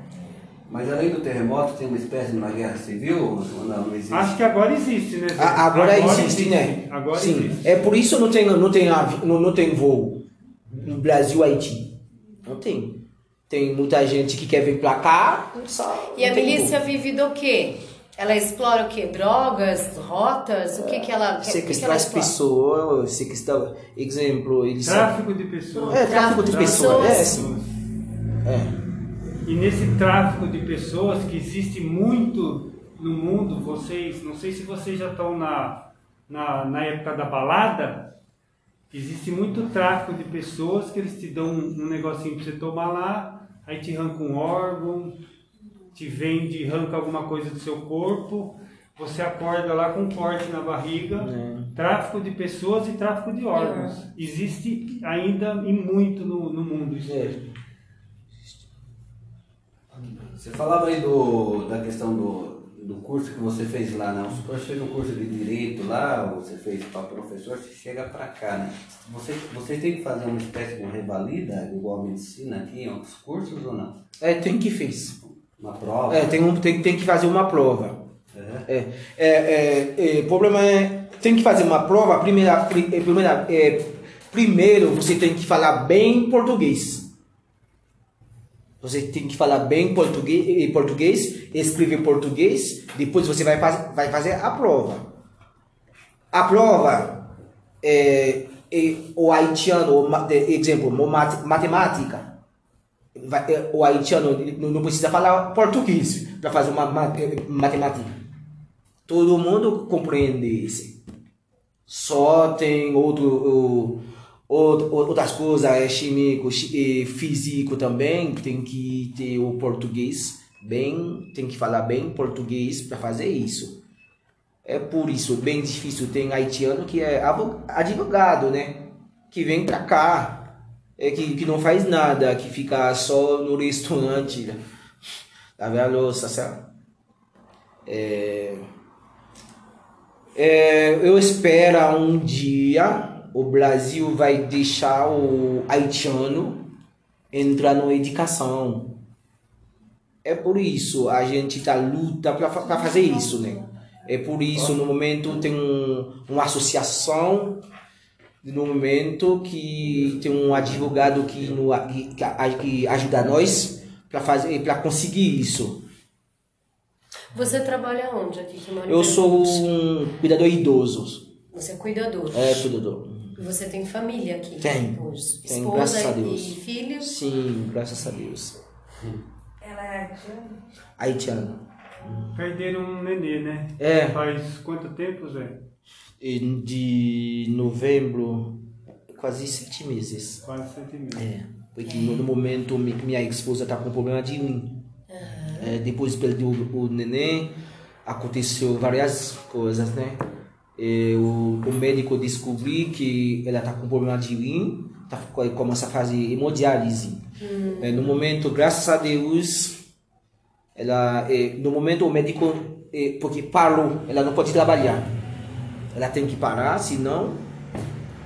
[SPEAKER 2] Mas além do terremoto, tem uma espécie de uma guerra civil ou não? Não existe?
[SPEAKER 6] Acho que agora existe, né?
[SPEAKER 3] A- Agora, existe, né?
[SPEAKER 6] Agora
[SPEAKER 3] Sim.
[SPEAKER 6] existe.
[SPEAKER 3] É por isso não tem, não tem, não, não tem voo no Brasil Haiti. Não tem. Tem muita gente que quer vir pra cá. Só
[SPEAKER 5] E a milícia
[SPEAKER 3] voo.
[SPEAKER 5] vive do quê? Ela explora o quê? Drogas, rotas? O que que ela...
[SPEAKER 3] Sequestrar as pessoas, sequestrar. Exemplo, eles.
[SPEAKER 6] Tráfico de pessoas.
[SPEAKER 3] É, tráfico de pessoas. É,
[SPEAKER 5] pessoas.
[SPEAKER 3] sim. É.
[SPEAKER 6] E nesse tráfico de pessoas que existe muito no mundo, vocês, não sei se vocês já estão na, na, na época da balada, existe muito tráfico de pessoas que eles te dão um, um negocinho para você tomar lá, aí te arranca um órgão, te vende, arranca alguma coisa do seu corpo, você acorda lá com um corte na barriga, tráfico de pessoas e tráfico de órgãos. Existe ainda e muito no, no mundo isso.
[SPEAKER 3] É.
[SPEAKER 2] Você falava aí do, da questão do, do curso que você fez lá, né? Você fez um curso de direito lá, você fez para professor, você chega para cá, né? Você, você tem que fazer uma espécie de revalida, igual a medicina aqui, em outros cursos ou não?
[SPEAKER 3] É, tem que fez.
[SPEAKER 2] Uma prova?
[SPEAKER 3] É, tem, um, tem, tem que fazer uma prova.
[SPEAKER 2] É.
[SPEAKER 3] É, é, é, é, o problema é, tem que fazer uma prova, primeira, pri- é, primeira, é, primeiro você tem que falar bem português. Você tem que falar bem português, eh, português escrever português, depois você vai, vai fazer a prova. A prova, é, é, o haitiano, exemplo, matemática, o haitiano não precisa falar português para fazer uma ma- matemática. Todo mundo compreende isso. Só tem outro- outras coisas, é químico, chi- eh, físico também, tem que ter o português bem, tem que falar bem português para fazer isso. É por isso bem difícil. Tem haitiano que é advogado, né? Que vem pra cá, é que, que não faz nada, que fica só no restaurante, lavar a louça, sabe? É, é, eu espero um dia o Brasil vai deixar o haitiano entrar na educação. É por isso a gente tá luta para fazer isso, né? É por isso no momento tem um, uma associação no momento que tem um advogado que, no, que, que ajuda nós para fazer para conseguir isso.
[SPEAKER 5] Você trabalha onde aqui? Que mora
[SPEAKER 3] Eu sou um cuidador idoso.
[SPEAKER 5] Você é cuidador.
[SPEAKER 3] É, cuidador.
[SPEAKER 5] E você tem família aqui?
[SPEAKER 3] Tenho.
[SPEAKER 5] Hoje?
[SPEAKER 3] Tenho,
[SPEAKER 5] Esposa
[SPEAKER 3] graças a
[SPEAKER 5] e
[SPEAKER 3] Deus.
[SPEAKER 5] filhos?
[SPEAKER 3] Sim, graças a Deus.
[SPEAKER 1] Ela é haitiana?
[SPEAKER 3] Haitiano.
[SPEAKER 6] Perderam um nenê, né?
[SPEAKER 3] É.
[SPEAKER 6] Faz quanto tempo, Zé?
[SPEAKER 3] De novembro, quase sete meses.
[SPEAKER 6] Quase sete meses.
[SPEAKER 3] É, porque no no momento mi- minha esposa tá com problema de rim. É, depois perdeu o, o neném, aconteceu várias coisas, né? O, o médico descobriu que ela tá com problema de rim, tá, co- começa a fazer hemodiálise. É, no momento, graças a Deus, ela, é, no momento o médico, é, porque parou, ela não pode trabalhar. Ela tem que parar, senão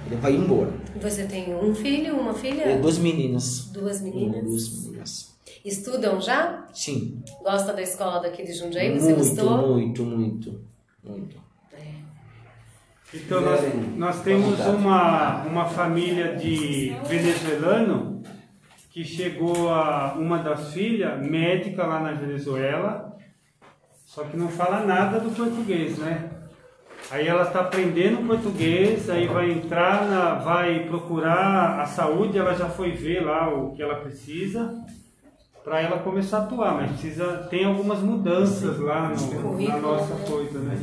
[SPEAKER 3] ele vai embora.
[SPEAKER 5] Você tem um filho, uma filha?
[SPEAKER 3] É, dois meninos.
[SPEAKER 5] Duas meninas?
[SPEAKER 3] Duas meninas.
[SPEAKER 5] Estudam já?
[SPEAKER 3] Sim.
[SPEAKER 5] Gosta da escola daqui de Jundiaí? Você
[SPEAKER 3] muito,
[SPEAKER 5] gostou?
[SPEAKER 3] muito, muito, muito.
[SPEAKER 6] Então nós, nós temos uma, uma família de venezuelano que chegou a uma das filhas, médica lá na Venezuela, só que não fala nada do português, né? Aí ela está aprendendo português, aí vai entrar, na, vai procurar a saúde, ela já foi ver lá o que ela precisa para ela começar a atuar, mas precisa tem algumas mudanças lá no, na nossa
[SPEAKER 5] né?
[SPEAKER 6] coisa, né?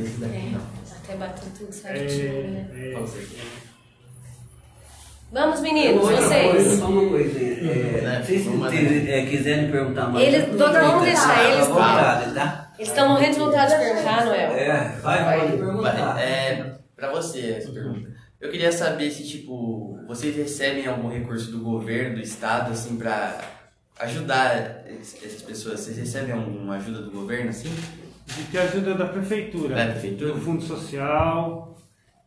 [SPEAKER 5] É, até bater tudo certinho, né?
[SPEAKER 6] É, é,
[SPEAKER 5] Vamos, meninos,
[SPEAKER 2] Outra coisa,
[SPEAKER 5] vocês.
[SPEAKER 2] só uma coisinha. É,
[SPEAKER 4] Né?
[SPEAKER 2] vocês
[SPEAKER 4] Vamos
[SPEAKER 2] te- é, quiserem perguntar mais.
[SPEAKER 5] Eles- toda- vamos deixar
[SPEAKER 2] tá?
[SPEAKER 5] eles
[SPEAKER 2] À vontade, tá?
[SPEAKER 5] Eles estão morrendo de vontade de perguntar, Noel.
[SPEAKER 2] É, vai, pode perguntar.
[SPEAKER 4] É, pra você essa pergunta. Eu queria saber se, tipo, vocês recebem algum recurso do governo, do estado, assim, pra ajudar es- essas pessoas. Vocês recebem alguma ajuda do governo, assim?
[SPEAKER 6] De ter ajuda da prefeitura,
[SPEAKER 4] Da prefeitura?
[SPEAKER 6] do fundo social,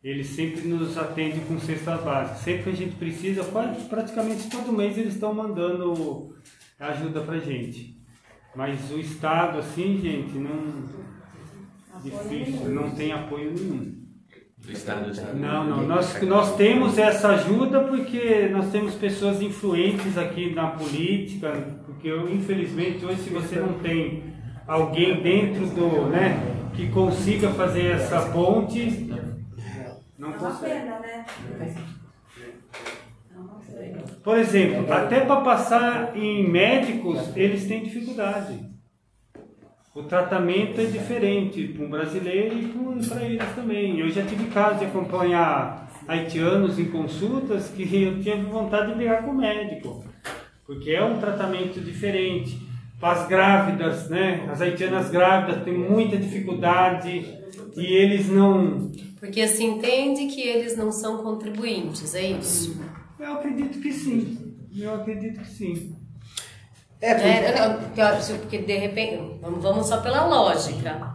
[SPEAKER 6] eles sempre nos atendem com cestas básicas. Sempre que a gente precisa, quase, praticamente todo mês eles estão mandando ajuda pra gente. Mas o Estado, assim, gente, não. Difícil, não tem apoio nenhum.
[SPEAKER 4] Do estado do estado?
[SPEAKER 6] Não, não. Nós, nós temos essa ajuda porque nós temos pessoas influentes aqui na política, porque eu, infelizmente hoje se você não tem alguém dentro do, né, que consiga fazer essa ponte, não consegue. Por exemplo, até para passar em médicos, eles têm dificuldade. O tratamento é diferente para um brasileiro e para eles também. Eu já tive caso de acompanhar haitianos em consultas que eu tinha vontade de ligar com o médico, porque é um tratamento diferente. Para as grávidas, né? As haitianas grávidas têm muita dificuldade e eles não.
[SPEAKER 5] Porque se entende que eles não são contribuintes, é isso?
[SPEAKER 6] Eu acredito que sim. Eu acredito que sim.
[SPEAKER 3] É, porque-
[SPEAKER 5] É, porque- de repente, vamos- vamos só pela lógica.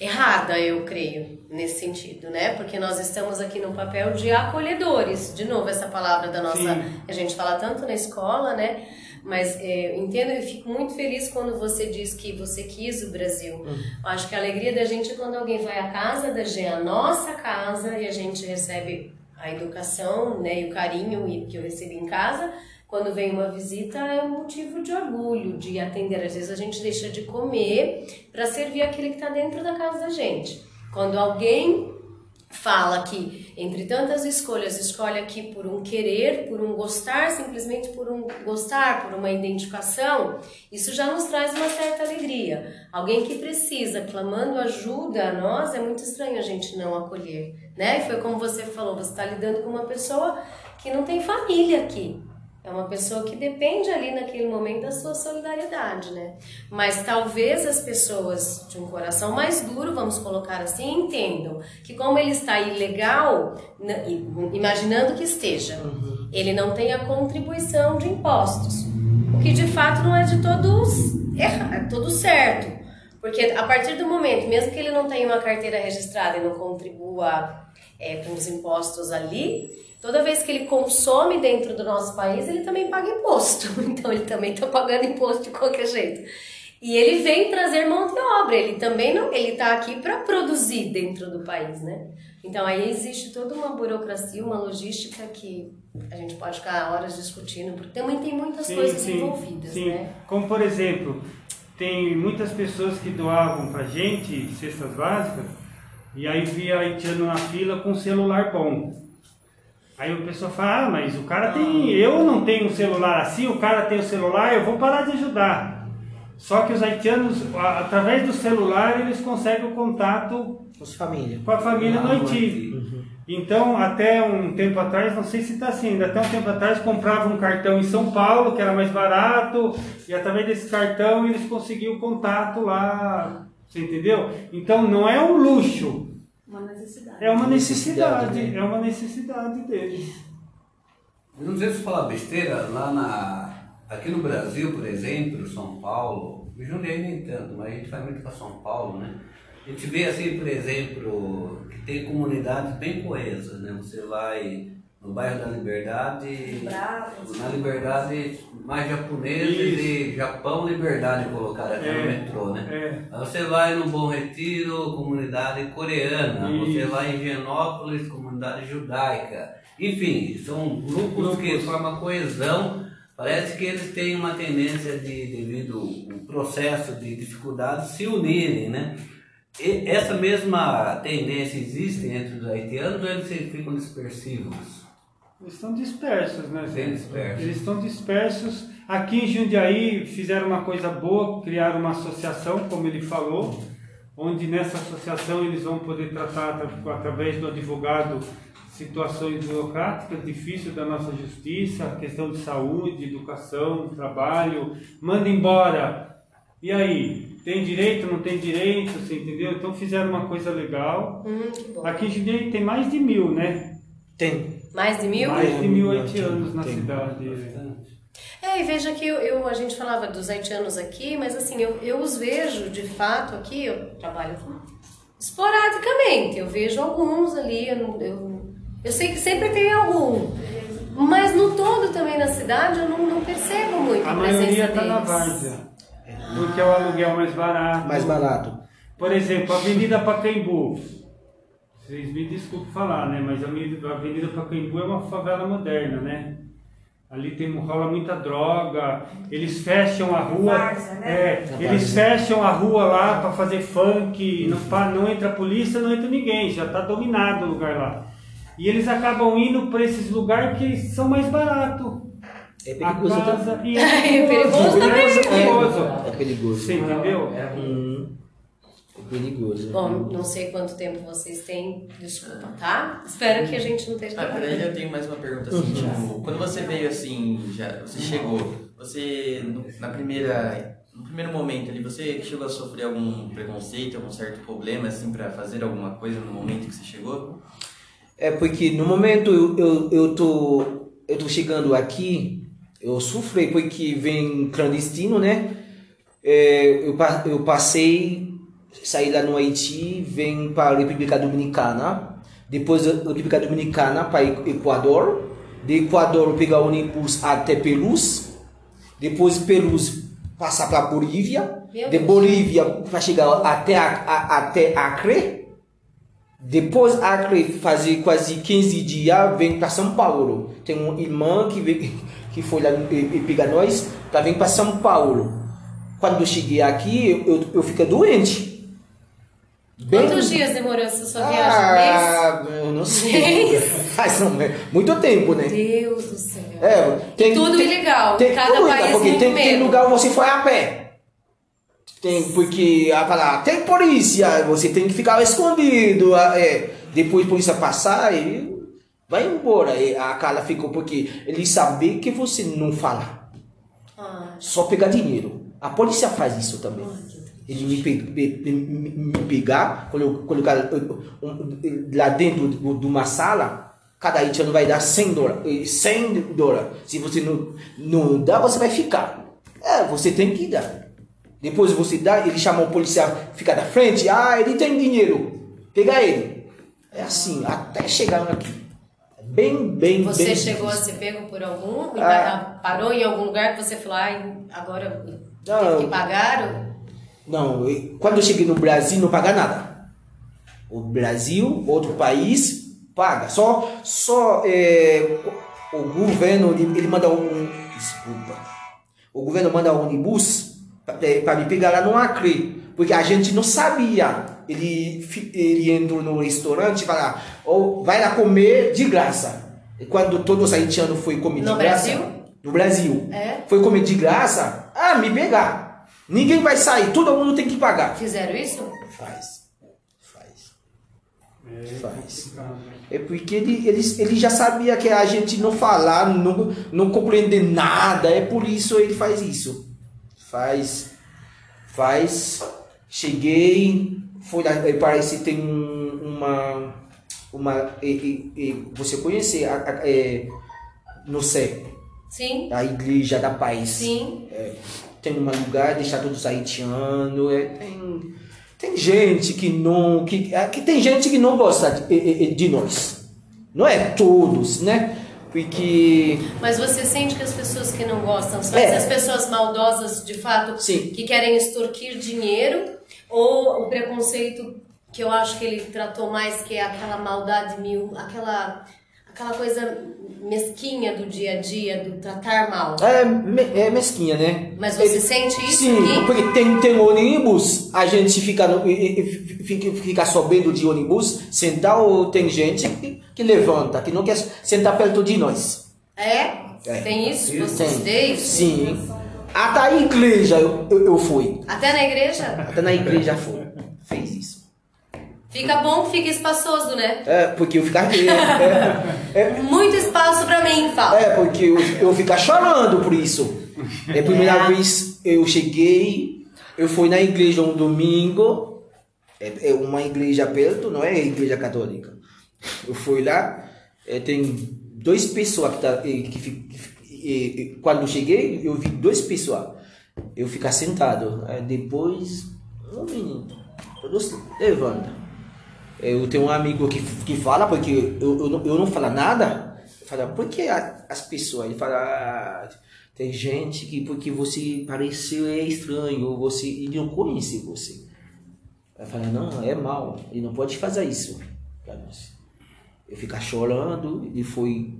[SPEAKER 5] Errada, eu creio, nesse sentido, né? Porque nós estamos aqui no papel de acolhedores. De novo, essa palavra da nossa.
[SPEAKER 6] Sim.
[SPEAKER 5] A gente fala tanto na escola, né? Mas é, eu entendo e fico muito feliz quando você diz que você quis o Brasil. Eu acho que a alegria da gente é quando alguém vai à casa da gente, a nossa casa, e a gente recebe a educação né, e o carinho que eu recebi em casa. Quando vem uma visita é um motivo de orgulho, de atender. Às vezes a gente deixa de comer para servir aquele que está dentro da casa da gente. Quando alguém fala que entre tantas escolhas escolhe aqui por um querer, por um gostar, simplesmente por um gostar, por uma identificação, isso já nos traz uma certa alegria. Alguém que precisa, clamando ajuda a nós, é muito estranho a gente não acolher, né? Foi como você falou, você está lidando com uma pessoa que não tem família aqui. É uma pessoa que depende ali naquele momento da sua solidariedade, né? Mas talvez as pessoas de um coração mais duro, vamos colocar assim, entendam que como ele está ilegal, i- imaginando que esteja, ele não tem a contribuição de impostos. O que de fato não é de todos errado, é todo certo. Porque a partir do momento, mesmo que ele não tenha uma carteira registrada e não contribua é, com os impostos ali, toda vez que ele consome dentro do nosso país, ele também paga imposto. Então ele também está pagando imposto de qualquer jeito. E ele vem trazer mão de obra, ele também não, ele está aqui para produzir dentro do país, né? Então aí existe toda uma burocracia, uma logística que a gente pode ficar horas discutindo, porque também tem muitas coisas envolvidas,
[SPEAKER 6] sim.
[SPEAKER 5] né?
[SPEAKER 6] Como por exemplo, tem muitas pessoas que doavam pra gente cestas básicas e aí via haitiano na fila com celular bom. Aí o pessoal fala, ah, mas o cara tem. Eu não tenho um celular assim, o cara tem o celular, eu vou parar de ajudar. Só que os haitianos, através do celular, eles conseguem o contato
[SPEAKER 3] Os família.
[SPEAKER 6] com a família no Haiti. Então, até um tempo atrás, não sei se está assim, ainda até um tempo atrás comprava um cartão em São Paulo, que era mais barato, e através desse cartão eles conseguiam o contato lá, você entendeu? Então, não é um luxo,
[SPEAKER 1] Uma necessidade.
[SPEAKER 6] é uma necessidade,
[SPEAKER 3] Necessidade,
[SPEAKER 6] é uma necessidade deles.
[SPEAKER 2] Eu não sei se falar besteira, lá na. Aqui no Brasil, por exemplo, São Paulo, e Jundiaí nem tanto, mas a gente vai muito para São Paulo, né? A gente vê assim, por exemplo, que tem comunidades bem coesas, né? Você vai no bairro da Liberdade.
[SPEAKER 1] Bravos.
[SPEAKER 2] Na Liberdade, mais japoneses e Japão Liberdade colocaram aqui no
[SPEAKER 6] É,
[SPEAKER 2] metrô, né?
[SPEAKER 6] é.
[SPEAKER 2] Aí você vai no Bom Retiro, comunidade coreana. Você
[SPEAKER 6] Isso.
[SPEAKER 2] vai em Genópolis, comunidade judaica. Enfim, são grupos que formam coesão. Parece que eles têm uma tendência de, devido ao processo de dificuldade, se unirem, né? E essa mesma tendência existe entre os haitianos ou eles ficam dispersivos?
[SPEAKER 6] Eles estão dispersos, né?
[SPEAKER 2] Bem dispersos.
[SPEAKER 6] Eles estão dispersos. Aqui em Jundiaí fizeram uma coisa boa, criaram uma associação, como ele falou, onde nessa associação eles vão poder tratar atra- através do advogado situações burocráticas difíceis da nossa justiça, questão de saúde, educação, trabalho, manda embora. E aí, tem direito, não tem direito, você entendeu? Então fizeram uma coisa legal.
[SPEAKER 5] Hum.
[SPEAKER 6] Aqui em Jundiaí tem mais de mil, né?
[SPEAKER 3] Tem.
[SPEAKER 5] Mais de mil?
[SPEAKER 6] Mais de mil haitianos na
[SPEAKER 3] tem.
[SPEAKER 6] cidade.
[SPEAKER 5] É, e veja que eu, eu- a gente falava dos haitianos aqui, mas assim, eu, eu os vejo de fato aqui, eu trabalho esporadicamente, eu vejo alguns ali, eu, eu, eu sei que sempre tem algum, mas no todo também na cidade eu não, não percebo muito
[SPEAKER 6] A
[SPEAKER 5] a,
[SPEAKER 6] maioria está na várzea. Porque é o aluguel mais barato.
[SPEAKER 3] Mais barato.
[SPEAKER 6] Por exemplo, a Avenida Pacaembu. Vocês me desculpem falar, né? Mas a Avenida a Pacaembu é uma favela moderna, né? Ali tem, rola muita droga, eles fecham a rua.
[SPEAKER 1] Várzea, né?
[SPEAKER 6] É, eles fecham a rua lá para fazer funk, não, pa- não entra a polícia, não entra ninguém, já está dominado o lugar lá. E eles acabam indo para esses lugares que são mais baratos.
[SPEAKER 3] É
[SPEAKER 6] A
[SPEAKER 3] perigoso
[SPEAKER 6] casa
[SPEAKER 3] também.
[SPEAKER 6] e é
[SPEAKER 5] É perigoso também.
[SPEAKER 6] É perigoso.
[SPEAKER 3] É perigoso.
[SPEAKER 6] Você entendeu?
[SPEAKER 3] Hum, é perigoso.
[SPEAKER 5] Bom, não sei quanto tempo vocês têm, desculpa, tá? Espero que a gente não esteja
[SPEAKER 4] Ah, peraí, eu tenho mais uma pergunta assim, tipo, quando você veio assim, já, você chegou, você no- na primeira, no primeiro momento ali, você chegou a sofrer algum preconceito, algum certo problema assim pra fazer alguma coisa no momento que você chegou?
[SPEAKER 3] É porque no momento eu, eu, eu, tô, eu tô chegando aqui, eu sofri porque vem clandestino, né? É, eu, eu passei, saí lá no Haiti, vem para a República Dominicana, depois da República Dominicana para Equador, de Equador pegar o ônibus até Peluz, depois Peluz passar para Bolívia,
[SPEAKER 5] Meu
[SPEAKER 3] de. Bolívia para chegar até, a, a- até Acre, depois Acre fazer quase 15 dias vem para São Paulo. Tem uma irmã que vem, que foi lá e, e pegar nós para vir para São Paulo. Quando eu cheguei aqui, eu, eu, eu fiquei doente. Bem-
[SPEAKER 5] Quantos dias demorou essa sua viagem? Um mês?
[SPEAKER 3] Ah, eu não sei. Faz um- muito tempo, né?
[SPEAKER 5] Deus do céu.
[SPEAKER 3] É, tem,
[SPEAKER 5] Tudo
[SPEAKER 3] tem,
[SPEAKER 5] ilegal,
[SPEAKER 3] Tem
[SPEAKER 5] cada
[SPEAKER 3] tudo,
[SPEAKER 5] país
[SPEAKER 3] porque tem, tem lugar você foi a pé. Tem, porque a falar, tem polícia, você tem que ficar escondido. ah, É, depois a polícia passar e vai embora. E a cara ficou porque ele sabia que você não fala,
[SPEAKER 5] Ah,
[SPEAKER 3] só pegar dinheiro. A polícia faz isso também. Ele me, pe- me, me pegar, colo- colocar lá dentro de uma sala, cada haitiano vai dar 100 dólares. 100 dólares. Se você não, não dá, você vai ficar. É, você tem que dar. Depois você dá, ele chama o policial, fica da frente, ah, ele tem dinheiro, pega ele. É assim, até chegar aqui. É Bem, bem,
[SPEAKER 5] Você
[SPEAKER 3] bem
[SPEAKER 5] chegou a
[SPEAKER 3] difícil.
[SPEAKER 5] ser pego por algum?
[SPEAKER 3] Ah.
[SPEAKER 5] Parou em algum lugar que você falou, ai, agora
[SPEAKER 3] Não.
[SPEAKER 5] teve que pagar?
[SPEAKER 3] Não, eu- quando eu cheguei no Brasil, não paga nada. O Brasil, outro país, paga. Só, só é, o governo, ele, manda um. Desculpa. O governo manda um ônibus para me pegar lá no Acre. Porque a gente não sabia. Ele, ele entrou no restaurante e fala, oh, vai lá comer de graça. E quando todos os haitianos foi comer
[SPEAKER 5] No
[SPEAKER 3] de graça.
[SPEAKER 5] Brasil?
[SPEAKER 3] No Brasil.
[SPEAKER 5] É?
[SPEAKER 3] Foi comer de graça. Ah, me pegar. Ninguém vai sair, todo mundo tem que pagar.
[SPEAKER 5] Fizeram isso?
[SPEAKER 3] Faz. Faz. Faz. É porque ele, ele, ele já sabia que a gente não falar, não, não compreender nada. É por isso ele faz isso. Faz. Faz. Cheguei. Foi lá, eh, parece que tem um- uma. uma e, e- e você conhece a, a, é, no céu,
[SPEAKER 5] Sim,
[SPEAKER 3] a igreja da paz.
[SPEAKER 5] sim.
[SPEAKER 3] Tem um lugar deixar todos haitianos é, tem tem gente que não que, é, que tem gente que não gosta de, de- de nós Não é todos, né? Porque
[SPEAKER 5] Mas você sente que as pessoas que não gostam são
[SPEAKER 3] É.
[SPEAKER 5] essas pessoas maldosas de fato
[SPEAKER 3] Sim.
[SPEAKER 5] que querem extorquir dinheiro ou o preconceito que eu acho que ele tratou mais que é aquela maldade mil, aquela aquela coisa mesquinha do dia a dia, do tratar mal.
[SPEAKER 3] é, me- é mesquinha, né?
[SPEAKER 5] Mas você sente isso
[SPEAKER 3] Sim,
[SPEAKER 5] aqui?
[SPEAKER 3] porque tem, tem ônibus, a gente fica, no, fica, fica de ônibus, sentar ou tem gente que, que levanta, que não quer sentar perto de nós.
[SPEAKER 5] É?
[SPEAKER 3] É.
[SPEAKER 5] Tem isso?
[SPEAKER 3] Tem.
[SPEAKER 5] Você vê isso?
[SPEAKER 3] Sim. Até a igreja eu, eu, eu fui.
[SPEAKER 5] Até na igreja?
[SPEAKER 3] Até na igreja fui. Fez isso.
[SPEAKER 5] Fica bom, fica espaçoso, né?
[SPEAKER 3] É, porque eu ficar. É, é,
[SPEAKER 5] Muito espaço pra mim, fala.
[SPEAKER 3] é, porque eu, eu ficar chorando por isso. É a primeira
[SPEAKER 5] É.
[SPEAKER 3] vez eu cheguei, eu fui na igreja um domingo, é, é uma igreja perto, não é igreja católica. Eu fui lá, é, tem duas pessoas que, tá, que, que quando eu cheguei, eu vi duas pessoas. Eu ficar sentado. Depois, um menino, todos levanta. Eu tenho um amigo que, que fala, porque eu, eu, não, eu não falo nada. Fala, por que as pessoas? Ele fala, ah, tem gente que porque você pareceu é estranho, você, ele não conhece você. Aí fala, não, é mal, ele não pode fazer isso. Eu ficar chorando, ele foi,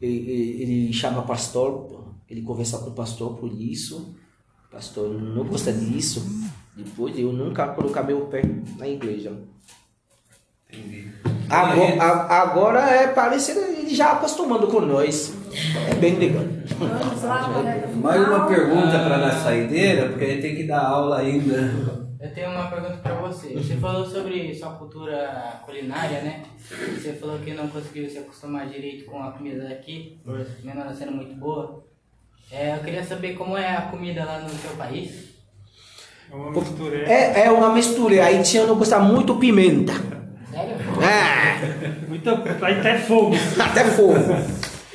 [SPEAKER 3] ele, ele, ele chama pastor, ele conversa com o pastor por isso, pastor não gosta disso, depois eu nunca colocar meu pé na igreja.
[SPEAKER 2] Entendi.
[SPEAKER 3] Agora, a- agora é parecido, ele já acostumando com nós. É bem legal.
[SPEAKER 2] Mais uma pergunta para na saideira, porque a gente tem que dar aula ainda.
[SPEAKER 9] Eu tenho uma pergunta pra você. Você falou sobre sua cultura culinária, né? Você falou que não conseguiu se acostumar direito com a comida daqui, por mesmo sendo muito boa. É, eu queria saber como é a comida lá no seu país.
[SPEAKER 6] É uma mistura.
[SPEAKER 3] É, é uma mistura. Haitiano gosta muito pimenta. É,
[SPEAKER 6] Muita, aí até fogo.
[SPEAKER 3] até fogo.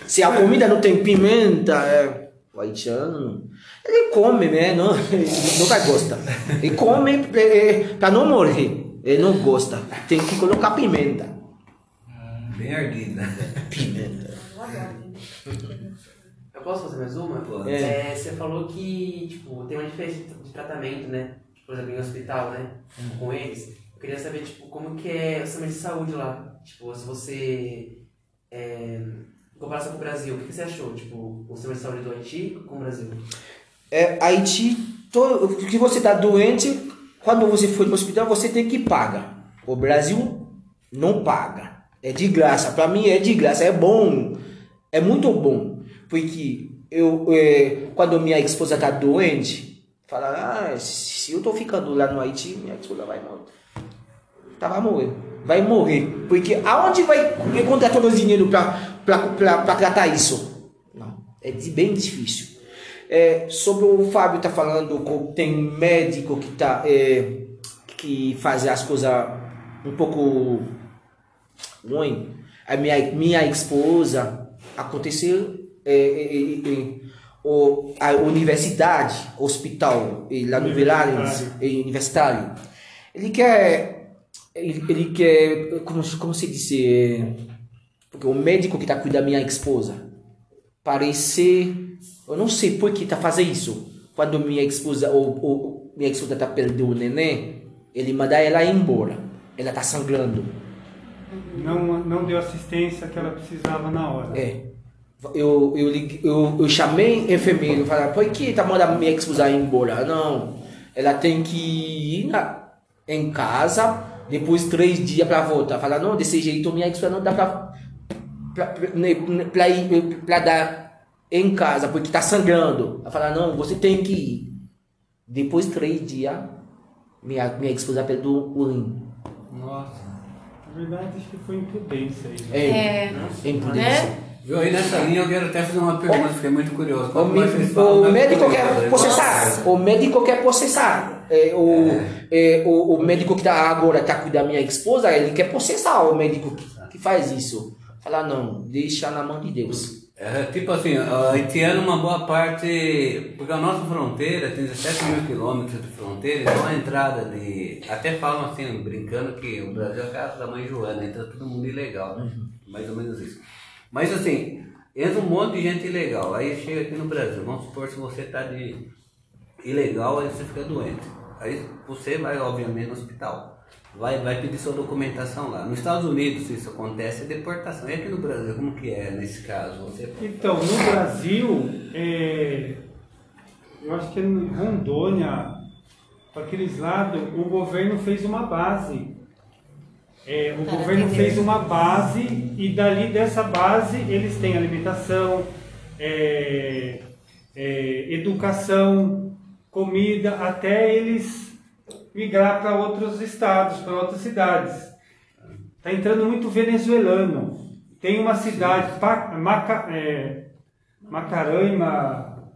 [SPEAKER 3] Se a comida não tem pimenta, é, o haitiano, ele come, né? Não, ele nunca gosta. Ele come é, para não morrer. Ele não gosta. Tem que colocar pimenta.
[SPEAKER 2] Bem ardida.
[SPEAKER 3] Pimenta.
[SPEAKER 7] Eu posso fazer mais uma?
[SPEAKER 2] Pode.
[SPEAKER 7] É, você falou que tipo, tem uma diferença de tratamento, né? Por exemplo, em hospital, né? Com eles. Eu queria saber, tipo, como que é o sistema de saúde lá. Tipo, se você... É, em comparação com o Brasil, o que você achou? Tipo, o sistema de saúde do Haiti com o Brasil?
[SPEAKER 3] É, Haiti, to, que você está doente, quando você for no hospital, você tem que pagar. O Brasil não paga. É de graça. Para mim é de graça. É bom. É muito bom. Porque eu, é, quando minha esposa está doente, fala, ah, se eu tô ficando lá no Haiti, minha esposa vai morrer. Tá, vai morrer. Vai morrer. Porque aonde vai encontrar todo o dinheiro para tratar isso? Não. É bem difícil. É, sobre o Fábio tá falando que tem médico que tá é, que faz as coisas um pouco ruim. A minha minha esposa aconteceu é, é, é, é, o, a universidade, hospital lá no Velares, é, universitário. Ele quer ele, ele quer como como se diz é, porque o médico que tá cuidando da minha esposa parecer eu não sei por que tá fazendo isso. Quando minha esposa ou, ou minha esposa tá perdendo o neném, ele manda ela embora. Ela tá sangrando.
[SPEAKER 6] Não, não deu assistência que ela precisava na hora.
[SPEAKER 3] É. Eu, eu, eu, eu chamei enfermeiro e falei, por que tá mandando minha esposa embora? Não. Ela tem que ir na, em casa, depois três dias para voltar. Fala, não, desse jeito minha esposa não dá pra, pra, pra, né, pra ir pra dar em casa, porque tá sangrando. Ela fala, não, você tem que ir. Depois três dias, minha, minha esposa perdeu o rim.
[SPEAKER 6] Nossa. Na verdade, acho que foi imprudência aí.
[SPEAKER 3] É,
[SPEAKER 5] É.
[SPEAKER 3] é imprudência.
[SPEAKER 5] Né?
[SPEAKER 2] Viu? Aí nessa linha eu quero até fazer uma pergunta, fiquei muito curioso.
[SPEAKER 3] O,
[SPEAKER 2] é falam
[SPEAKER 3] o
[SPEAKER 2] na
[SPEAKER 3] médico quer processar. O médico quer processar. É, o, é, o, o médico que tá agora tá cuidando da minha esposa, ele quer processar o médico que, que faz isso. Falar, não, deixa na mão de Deus.
[SPEAKER 2] É, tipo assim, o haitiano, uma boa parte. Porque a nossa fronteira tem 17 mil quilômetros de fronteira, então a entrada de. Até falam assim, brincando, que o Brasil é a casa da mãe Joana, entra todo mundo ilegal, né? Mais ou menos isso. Mas assim, entra um monte de gente ilegal. Aí chega aqui no Brasil, vamos supor se você tá de ilegal, aí você fica doente. Aí você vai, obviamente, no hospital. Vai, vai pedir sua documentação lá. Nos Estados Unidos, se isso acontece, é deportação. E aqui no Brasil, como que é nesse caso? Você
[SPEAKER 6] Então, no Brasil, é, eu acho que em Rondônia, para aqueles lados, o governo fez uma base. É, o
[SPEAKER 5] Para
[SPEAKER 6] governo
[SPEAKER 5] atender.
[SPEAKER 6] fez uma base e dali dessa base eles têm alimentação, é, é, educação, comida, até eles migrar para outros estados, para outras cidades. Está entrando muito venezuelano. Tem uma cidade, Pa- Maca, é, Macaranhma,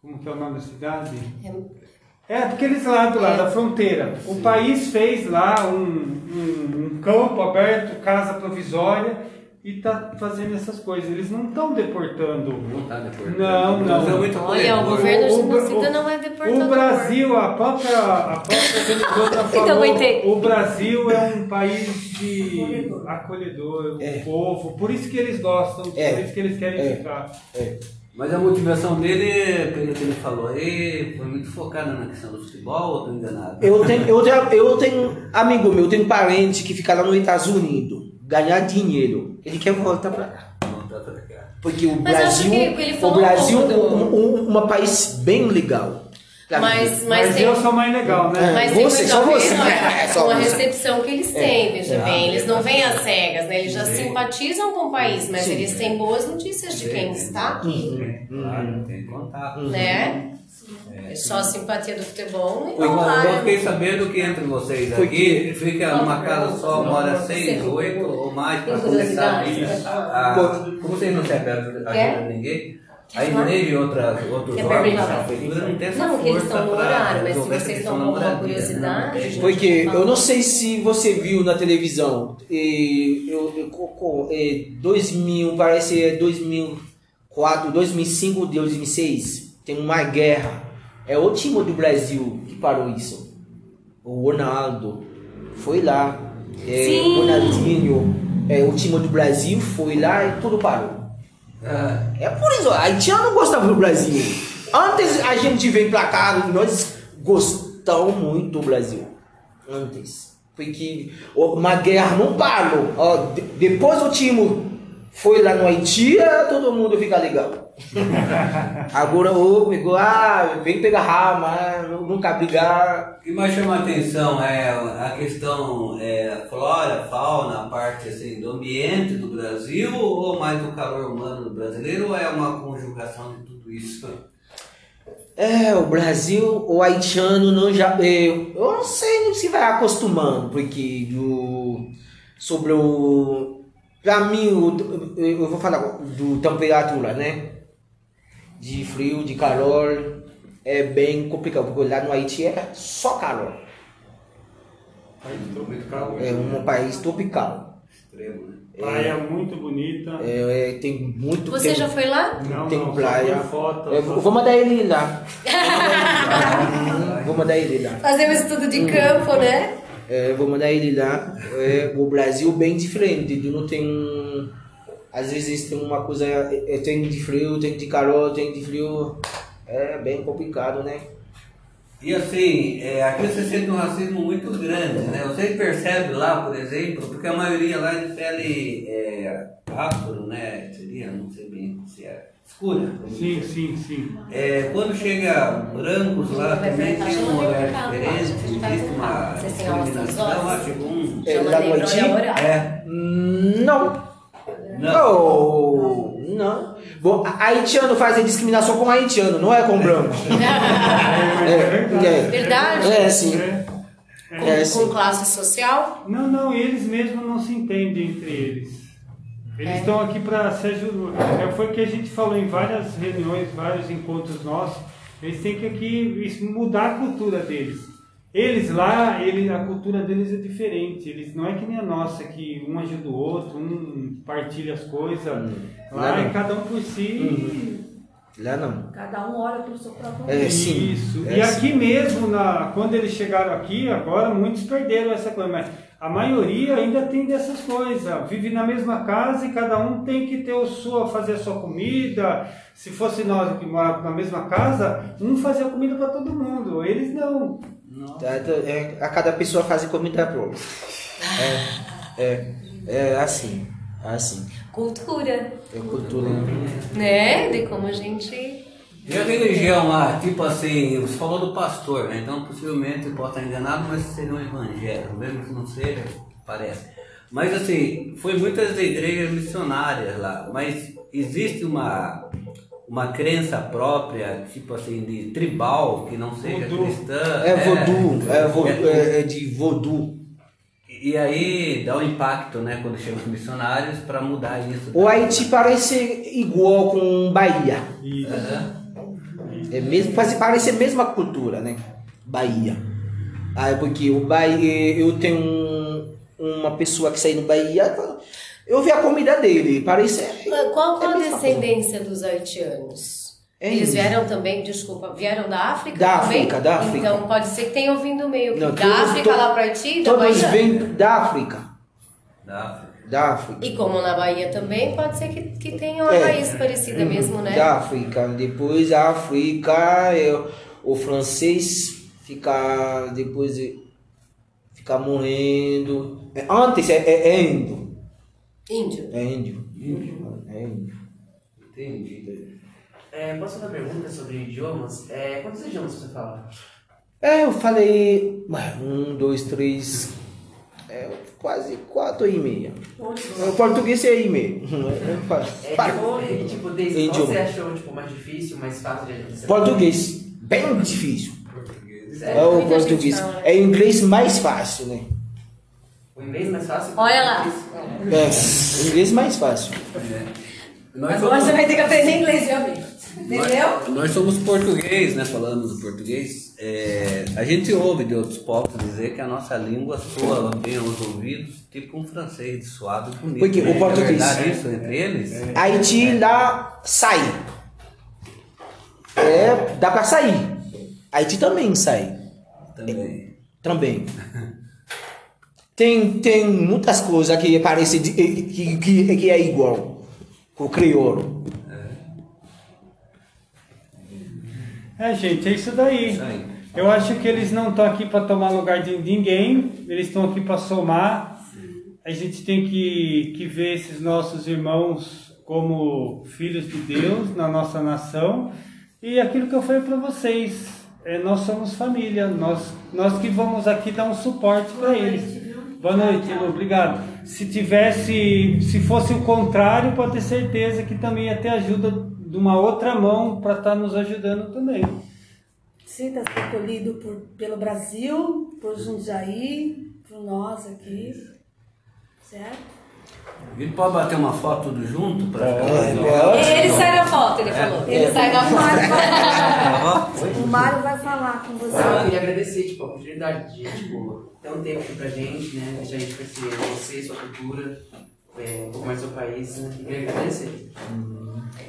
[SPEAKER 6] como que é o nome da cidade? É, daqueles lados lá, da fronteira. O país fez lá um, um, um campo aberto, casa provisória, e está fazendo essas coisas. Eles não estão deportando.
[SPEAKER 2] não está deportando.
[SPEAKER 6] Não,
[SPEAKER 2] O Brasil é
[SPEAKER 6] não.
[SPEAKER 2] muito
[SPEAKER 5] Olha, o governo
[SPEAKER 6] O- o-
[SPEAKER 5] genocida não é deportador.
[SPEAKER 6] O Brasil, a própria, a própria Venezuela
[SPEAKER 5] Então,
[SPEAKER 6] falou, o Brasil é um país de acolhedor,
[SPEAKER 3] É.
[SPEAKER 6] povo, por isso que eles gostam,
[SPEAKER 3] É.
[SPEAKER 6] por isso que eles querem
[SPEAKER 3] É.
[SPEAKER 2] Mas a motivação dele, pelo que ele falou aí, foi muito focada na questão do futebol, ou estou enganado?
[SPEAKER 3] Eu tenho, eu, tenho, eu tenho amigo meu, eu tenho parente que fica lá nos Estados Unidos, ganhar dinheiro. Ele quer voltar pra cá.
[SPEAKER 2] Não, pra cá.
[SPEAKER 3] Porque o
[SPEAKER 5] Mas
[SPEAKER 3] Brasil, o
[SPEAKER 5] um
[SPEAKER 3] Brasil
[SPEAKER 5] pouco do-
[SPEAKER 3] um, um, uma país bem legal. Pra
[SPEAKER 5] Mas, mas,
[SPEAKER 6] Mas,
[SPEAKER 5] tem,
[SPEAKER 6] eu sou mais legal, né?
[SPEAKER 5] mas
[SPEAKER 3] É,
[SPEAKER 5] tem
[SPEAKER 3] você, só
[SPEAKER 5] a
[SPEAKER 3] você.
[SPEAKER 5] não,
[SPEAKER 3] É,
[SPEAKER 5] a
[SPEAKER 3] você.
[SPEAKER 5] recepção que eles têm, veja
[SPEAKER 2] É,
[SPEAKER 5] bem.
[SPEAKER 2] é
[SPEAKER 5] Eles não vêm às cegas, né? Eles já
[SPEAKER 2] Sim.
[SPEAKER 5] simpatizam com o país, mas
[SPEAKER 3] Sim.
[SPEAKER 5] eles têm boas notícias de quem está aqui,
[SPEAKER 2] Tem, claro, tem contato.
[SPEAKER 5] né? É só a simpatia do futebol e
[SPEAKER 2] quando
[SPEAKER 5] lá,
[SPEAKER 2] eu
[SPEAKER 5] né?
[SPEAKER 2] fiquei sabendo que entre vocês aqui, fica numa casa só, mora seis, oito ou mais para começar a,
[SPEAKER 5] curiosidade?
[SPEAKER 2] a, a Como vocês não ajuda
[SPEAKER 5] Quer?
[SPEAKER 2] de ninguém,
[SPEAKER 5] Quer
[SPEAKER 2] a
[SPEAKER 5] falar?
[SPEAKER 2] igreja e outras, outros órgãos da prefeitura não tem essa
[SPEAKER 5] Não, porque eles estão no horário, mas se vocês estão com alguma
[SPEAKER 2] moradia, né?
[SPEAKER 5] curiosidade,
[SPEAKER 2] Não
[SPEAKER 5] gente.
[SPEAKER 3] Porque eu não sei se você viu na televisão, e eu, eu, é, 2000, parece é 2004, 2005, 2006, tem uma guerra. É o time do Brasil que parou isso. O Ronaldo foi lá, é,
[SPEAKER 5] Sim.
[SPEAKER 3] o Ronaldinho, é, o time do Brasil foi lá e tudo parou.
[SPEAKER 2] Ah,
[SPEAKER 3] É por isso, a haitiano não gostava do Brasil. Antes a gente vem pra cá, nós gostamos muito do Brasil. Antes. Porque uma guerra não parou. Depois o time foi lá no Haiti, ah, todo mundo fica legal. Agora o pegou, ah, vem pegar rama, nunca brigar.
[SPEAKER 2] O que mais chama a atenção é a questão é, flora, fauna, a parte assim, do ambiente do Brasil ou mais do calor humano do brasileiro ou é uma conjugação de tudo isso?
[SPEAKER 3] É, o Brasil, o haitiano não já. Eu, eu não sei se vai acostumando, porque o, sobre o. Pra mim, o, eu vou falar do temperatura, né? De frio, de calor, é bem complicado, porque lá no Haiti é só calor.
[SPEAKER 2] Muito calor.
[SPEAKER 3] É um país tropical.
[SPEAKER 2] Extremo, né?
[SPEAKER 6] Praia muito bonita.
[SPEAKER 3] É, é, tem muito.
[SPEAKER 5] Você
[SPEAKER 3] tem,
[SPEAKER 5] já foi lá?
[SPEAKER 6] Não,
[SPEAKER 3] tem
[SPEAKER 6] não,
[SPEAKER 3] praia.
[SPEAKER 6] foto,
[SPEAKER 3] É, vou mandar ele lá. vou mandar ele lá.
[SPEAKER 5] Fazer um estudo de campo, né?
[SPEAKER 3] É, vou mandar ele lá. É, o Brasil bem diferente. Tu não tem um. Às vezes tem uma coisa. é, tem de frio, tem de calor, tem de frio. É bem complicado, né?
[SPEAKER 2] E assim, é, aqui você sente um racismo muito grande, né? Você percebe lá, por exemplo, porque a maioria lá é de pele é, afro, né? Seria, não sei bem se é escura.
[SPEAKER 6] Sim, sim, sim.
[SPEAKER 2] É, quando chega brancos lá também
[SPEAKER 5] enfrentar,
[SPEAKER 2] tem
[SPEAKER 5] chama
[SPEAKER 2] um olhar diferente, existe uma discriminação, acho que um...
[SPEAKER 3] É, lá no Haiti?
[SPEAKER 2] É,
[SPEAKER 3] Não.
[SPEAKER 2] Não.
[SPEAKER 3] Não. Não. Bom, a- haitiano faz discriminação com haitiano, não é com branco. É, é.
[SPEAKER 5] Verdade?
[SPEAKER 3] É, sim.
[SPEAKER 6] É.
[SPEAKER 5] Com,
[SPEAKER 3] É,
[SPEAKER 5] com
[SPEAKER 3] sim.
[SPEAKER 5] classe social?
[SPEAKER 6] Não, não, eles mesmos não se entendem entre eles. Eles
[SPEAKER 5] É.
[SPEAKER 6] estão aqui para se ajudar. É, foi o que a gente falou em várias reuniões, vários encontros nossos. Eles têm que aqui mudar a cultura deles. Eles lá, ele, a cultura deles é diferente. Eles não é que nem a nossa, que um ajuda o outro, um partilha as coisas. Lá
[SPEAKER 3] Lá
[SPEAKER 6] é cada um por si.
[SPEAKER 3] Lá não.
[SPEAKER 1] Cada um olha pelo seu próprio
[SPEAKER 3] É, sim.
[SPEAKER 6] Isso.
[SPEAKER 3] É,
[SPEAKER 6] e
[SPEAKER 3] sim.
[SPEAKER 6] aqui mesmo, na, quando eles chegaram aqui, agora muitos perderam essa coisa, mas a maioria ainda tem dessas coisas. Vive na mesma casa e cada um tem que ter o sua, fazer a sua comida. Se fosse nós que morávamos na mesma casa, um fazia comida para todo mundo. Eles não.
[SPEAKER 3] Tá, tá, é, a cada pessoa faz comida própria. É, é, é assim. Assim.
[SPEAKER 5] Cultura,
[SPEAKER 3] É cultura.
[SPEAKER 5] né? De como a gente.
[SPEAKER 2] E a religião lá, tipo assim, você falou do pastor, né? Então possivelmente eu posso estar enganado, mas seria um evangelho, mesmo que não seja, parece. Mas assim, foi muitas igrejas missionárias lá, mas existe uma, uma crença própria, tipo assim, de tribal, que não seja
[SPEAKER 6] Voodoo.
[SPEAKER 2] cristã.
[SPEAKER 3] É voodoo. É, vo,
[SPEAKER 2] é-
[SPEAKER 3] é, é de voodoo.
[SPEAKER 2] E aí dá um impacto, né, quando chegam os missionários para mudar isso.
[SPEAKER 3] O Haiti parece igual com Bahia.
[SPEAKER 2] Aham.
[SPEAKER 3] É mesmo, parece a mesma cultura, né? Bahia. Ah, é porque o Bahia, eu tenho um- uma pessoa que saiu no Bahia, eu vi a comida dele, parece.
[SPEAKER 5] Qual, qual
[SPEAKER 3] é
[SPEAKER 5] a descendência dos haitianos?
[SPEAKER 3] É
[SPEAKER 5] Eles vieram também, desculpa, vieram da África
[SPEAKER 3] Da
[SPEAKER 5] também?
[SPEAKER 3] África, da África.
[SPEAKER 5] Então pode ser que tenham vindo meio que
[SPEAKER 3] Não,
[SPEAKER 5] da
[SPEAKER 3] todos-
[SPEAKER 5] África
[SPEAKER 3] to-
[SPEAKER 5] lá para Haiti, da
[SPEAKER 3] Todos
[SPEAKER 5] Bahia.
[SPEAKER 3] vêm da África.
[SPEAKER 2] Da África.
[SPEAKER 3] Da África.
[SPEAKER 5] E como na Bahia também, pode ser que, que tenha uma
[SPEAKER 3] É.
[SPEAKER 5] raiz parecida mesmo, né?
[SPEAKER 3] Da África. Depois a África, é, o francês fica depois fica morrendo. É, Antes é, é, é índio.
[SPEAKER 5] Índio.
[SPEAKER 3] É índio. É índio.
[SPEAKER 2] Entendi.
[SPEAKER 7] É, posso fazer uma pergunta sobre idiomas? É, quantos idiomas você fala?
[SPEAKER 3] É, eu falei um, dois, três, é, quase quatro e meia. O português é e meio. É, pa-
[SPEAKER 7] É, tipo, e, tipo, desde qual você achou tipo, mais difícil, mais fácil de você
[SPEAKER 3] Português, bem difícil. É
[SPEAKER 7] Sério?
[SPEAKER 3] o português.
[SPEAKER 5] fala.
[SPEAKER 3] É inglês mais fácil, né?
[SPEAKER 7] O inglês mais fácil?
[SPEAKER 5] Olha lá.
[SPEAKER 3] É, inglês mais fácil.
[SPEAKER 2] Nós
[SPEAKER 5] Agora
[SPEAKER 2] somos-
[SPEAKER 5] você vai ter que aprender inglês, viu, amigo? Entendeu?
[SPEAKER 2] Nós, nós somos português, né? Falando do português, é, a gente ouve de outros povos dizer que a nossa língua soa bem aos ouvidos, tipo um francês de suado e bonito.
[SPEAKER 3] Porque o
[SPEAKER 2] né?
[SPEAKER 3] português-
[SPEAKER 2] É verdade isso entre eles?
[SPEAKER 3] Haiti lá sai. É, dá pra sair. Haiti também sai.
[SPEAKER 2] Também.
[SPEAKER 3] Também. Tem, tem muitas coisas que parece que, que, que é igual com o crioulo.
[SPEAKER 6] É, gente, é isso daí.
[SPEAKER 2] Isso.
[SPEAKER 6] Eu acho que eles não estão aqui para tomar lugar de ninguém, eles estão aqui para somar. A gente tem que, que ver esses nossos irmãos como filhos de Deus na nossa nação. E aquilo que eu falei para vocês, é, nós somos família, nós, nós que vamos aqui dar um suporte para eles. Boa noite, Lu, obrigado. Se tivesse, se fosse o contrário, pode ter certeza que também ia ter ajuda de uma outra mão para estar nos ajudando também.
[SPEAKER 1] Sinta-se acolhido por, pelo Brasil, por Jundiaí, por nós aqui. Certo?
[SPEAKER 2] Gente pode bater uma foto tudo junto para
[SPEAKER 3] É,
[SPEAKER 5] Ele sai na foto, ele falou. Ele sai na foto.
[SPEAKER 1] vai, o Mário vai falar com você.
[SPEAKER 7] Eu queria agradecer tipo, a oportunidade de tipo, ter um tempo aqui pra gente, né? Deixar a gente conhecer você, sua cultura, é, um pouco mais do seu país, né? Eu queria agradecer.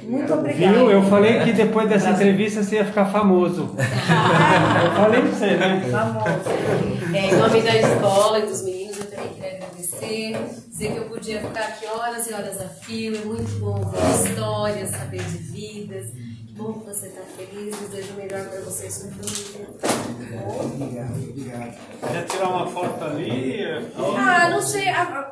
[SPEAKER 1] Muito obrigada.
[SPEAKER 6] Viu? Eu falei que depois dessa entrevista você ia ficar famoso. Eu falei pra você, né?
[SPEAKER 1] Famoso.
[SPEAKER 5] É, em nome da escola e dos meninos, eu também queria agradecer. Dizer que eu podia ficar aqui horas e horas a fio. É muito bom ver histórias, saber de vidas. Que bom que você está feliz. Desejo o melhor para você e sua família.
[SPEAKER 6] Quer tirar uma foto ali?
[SPEAKER 5] Ah, não sei.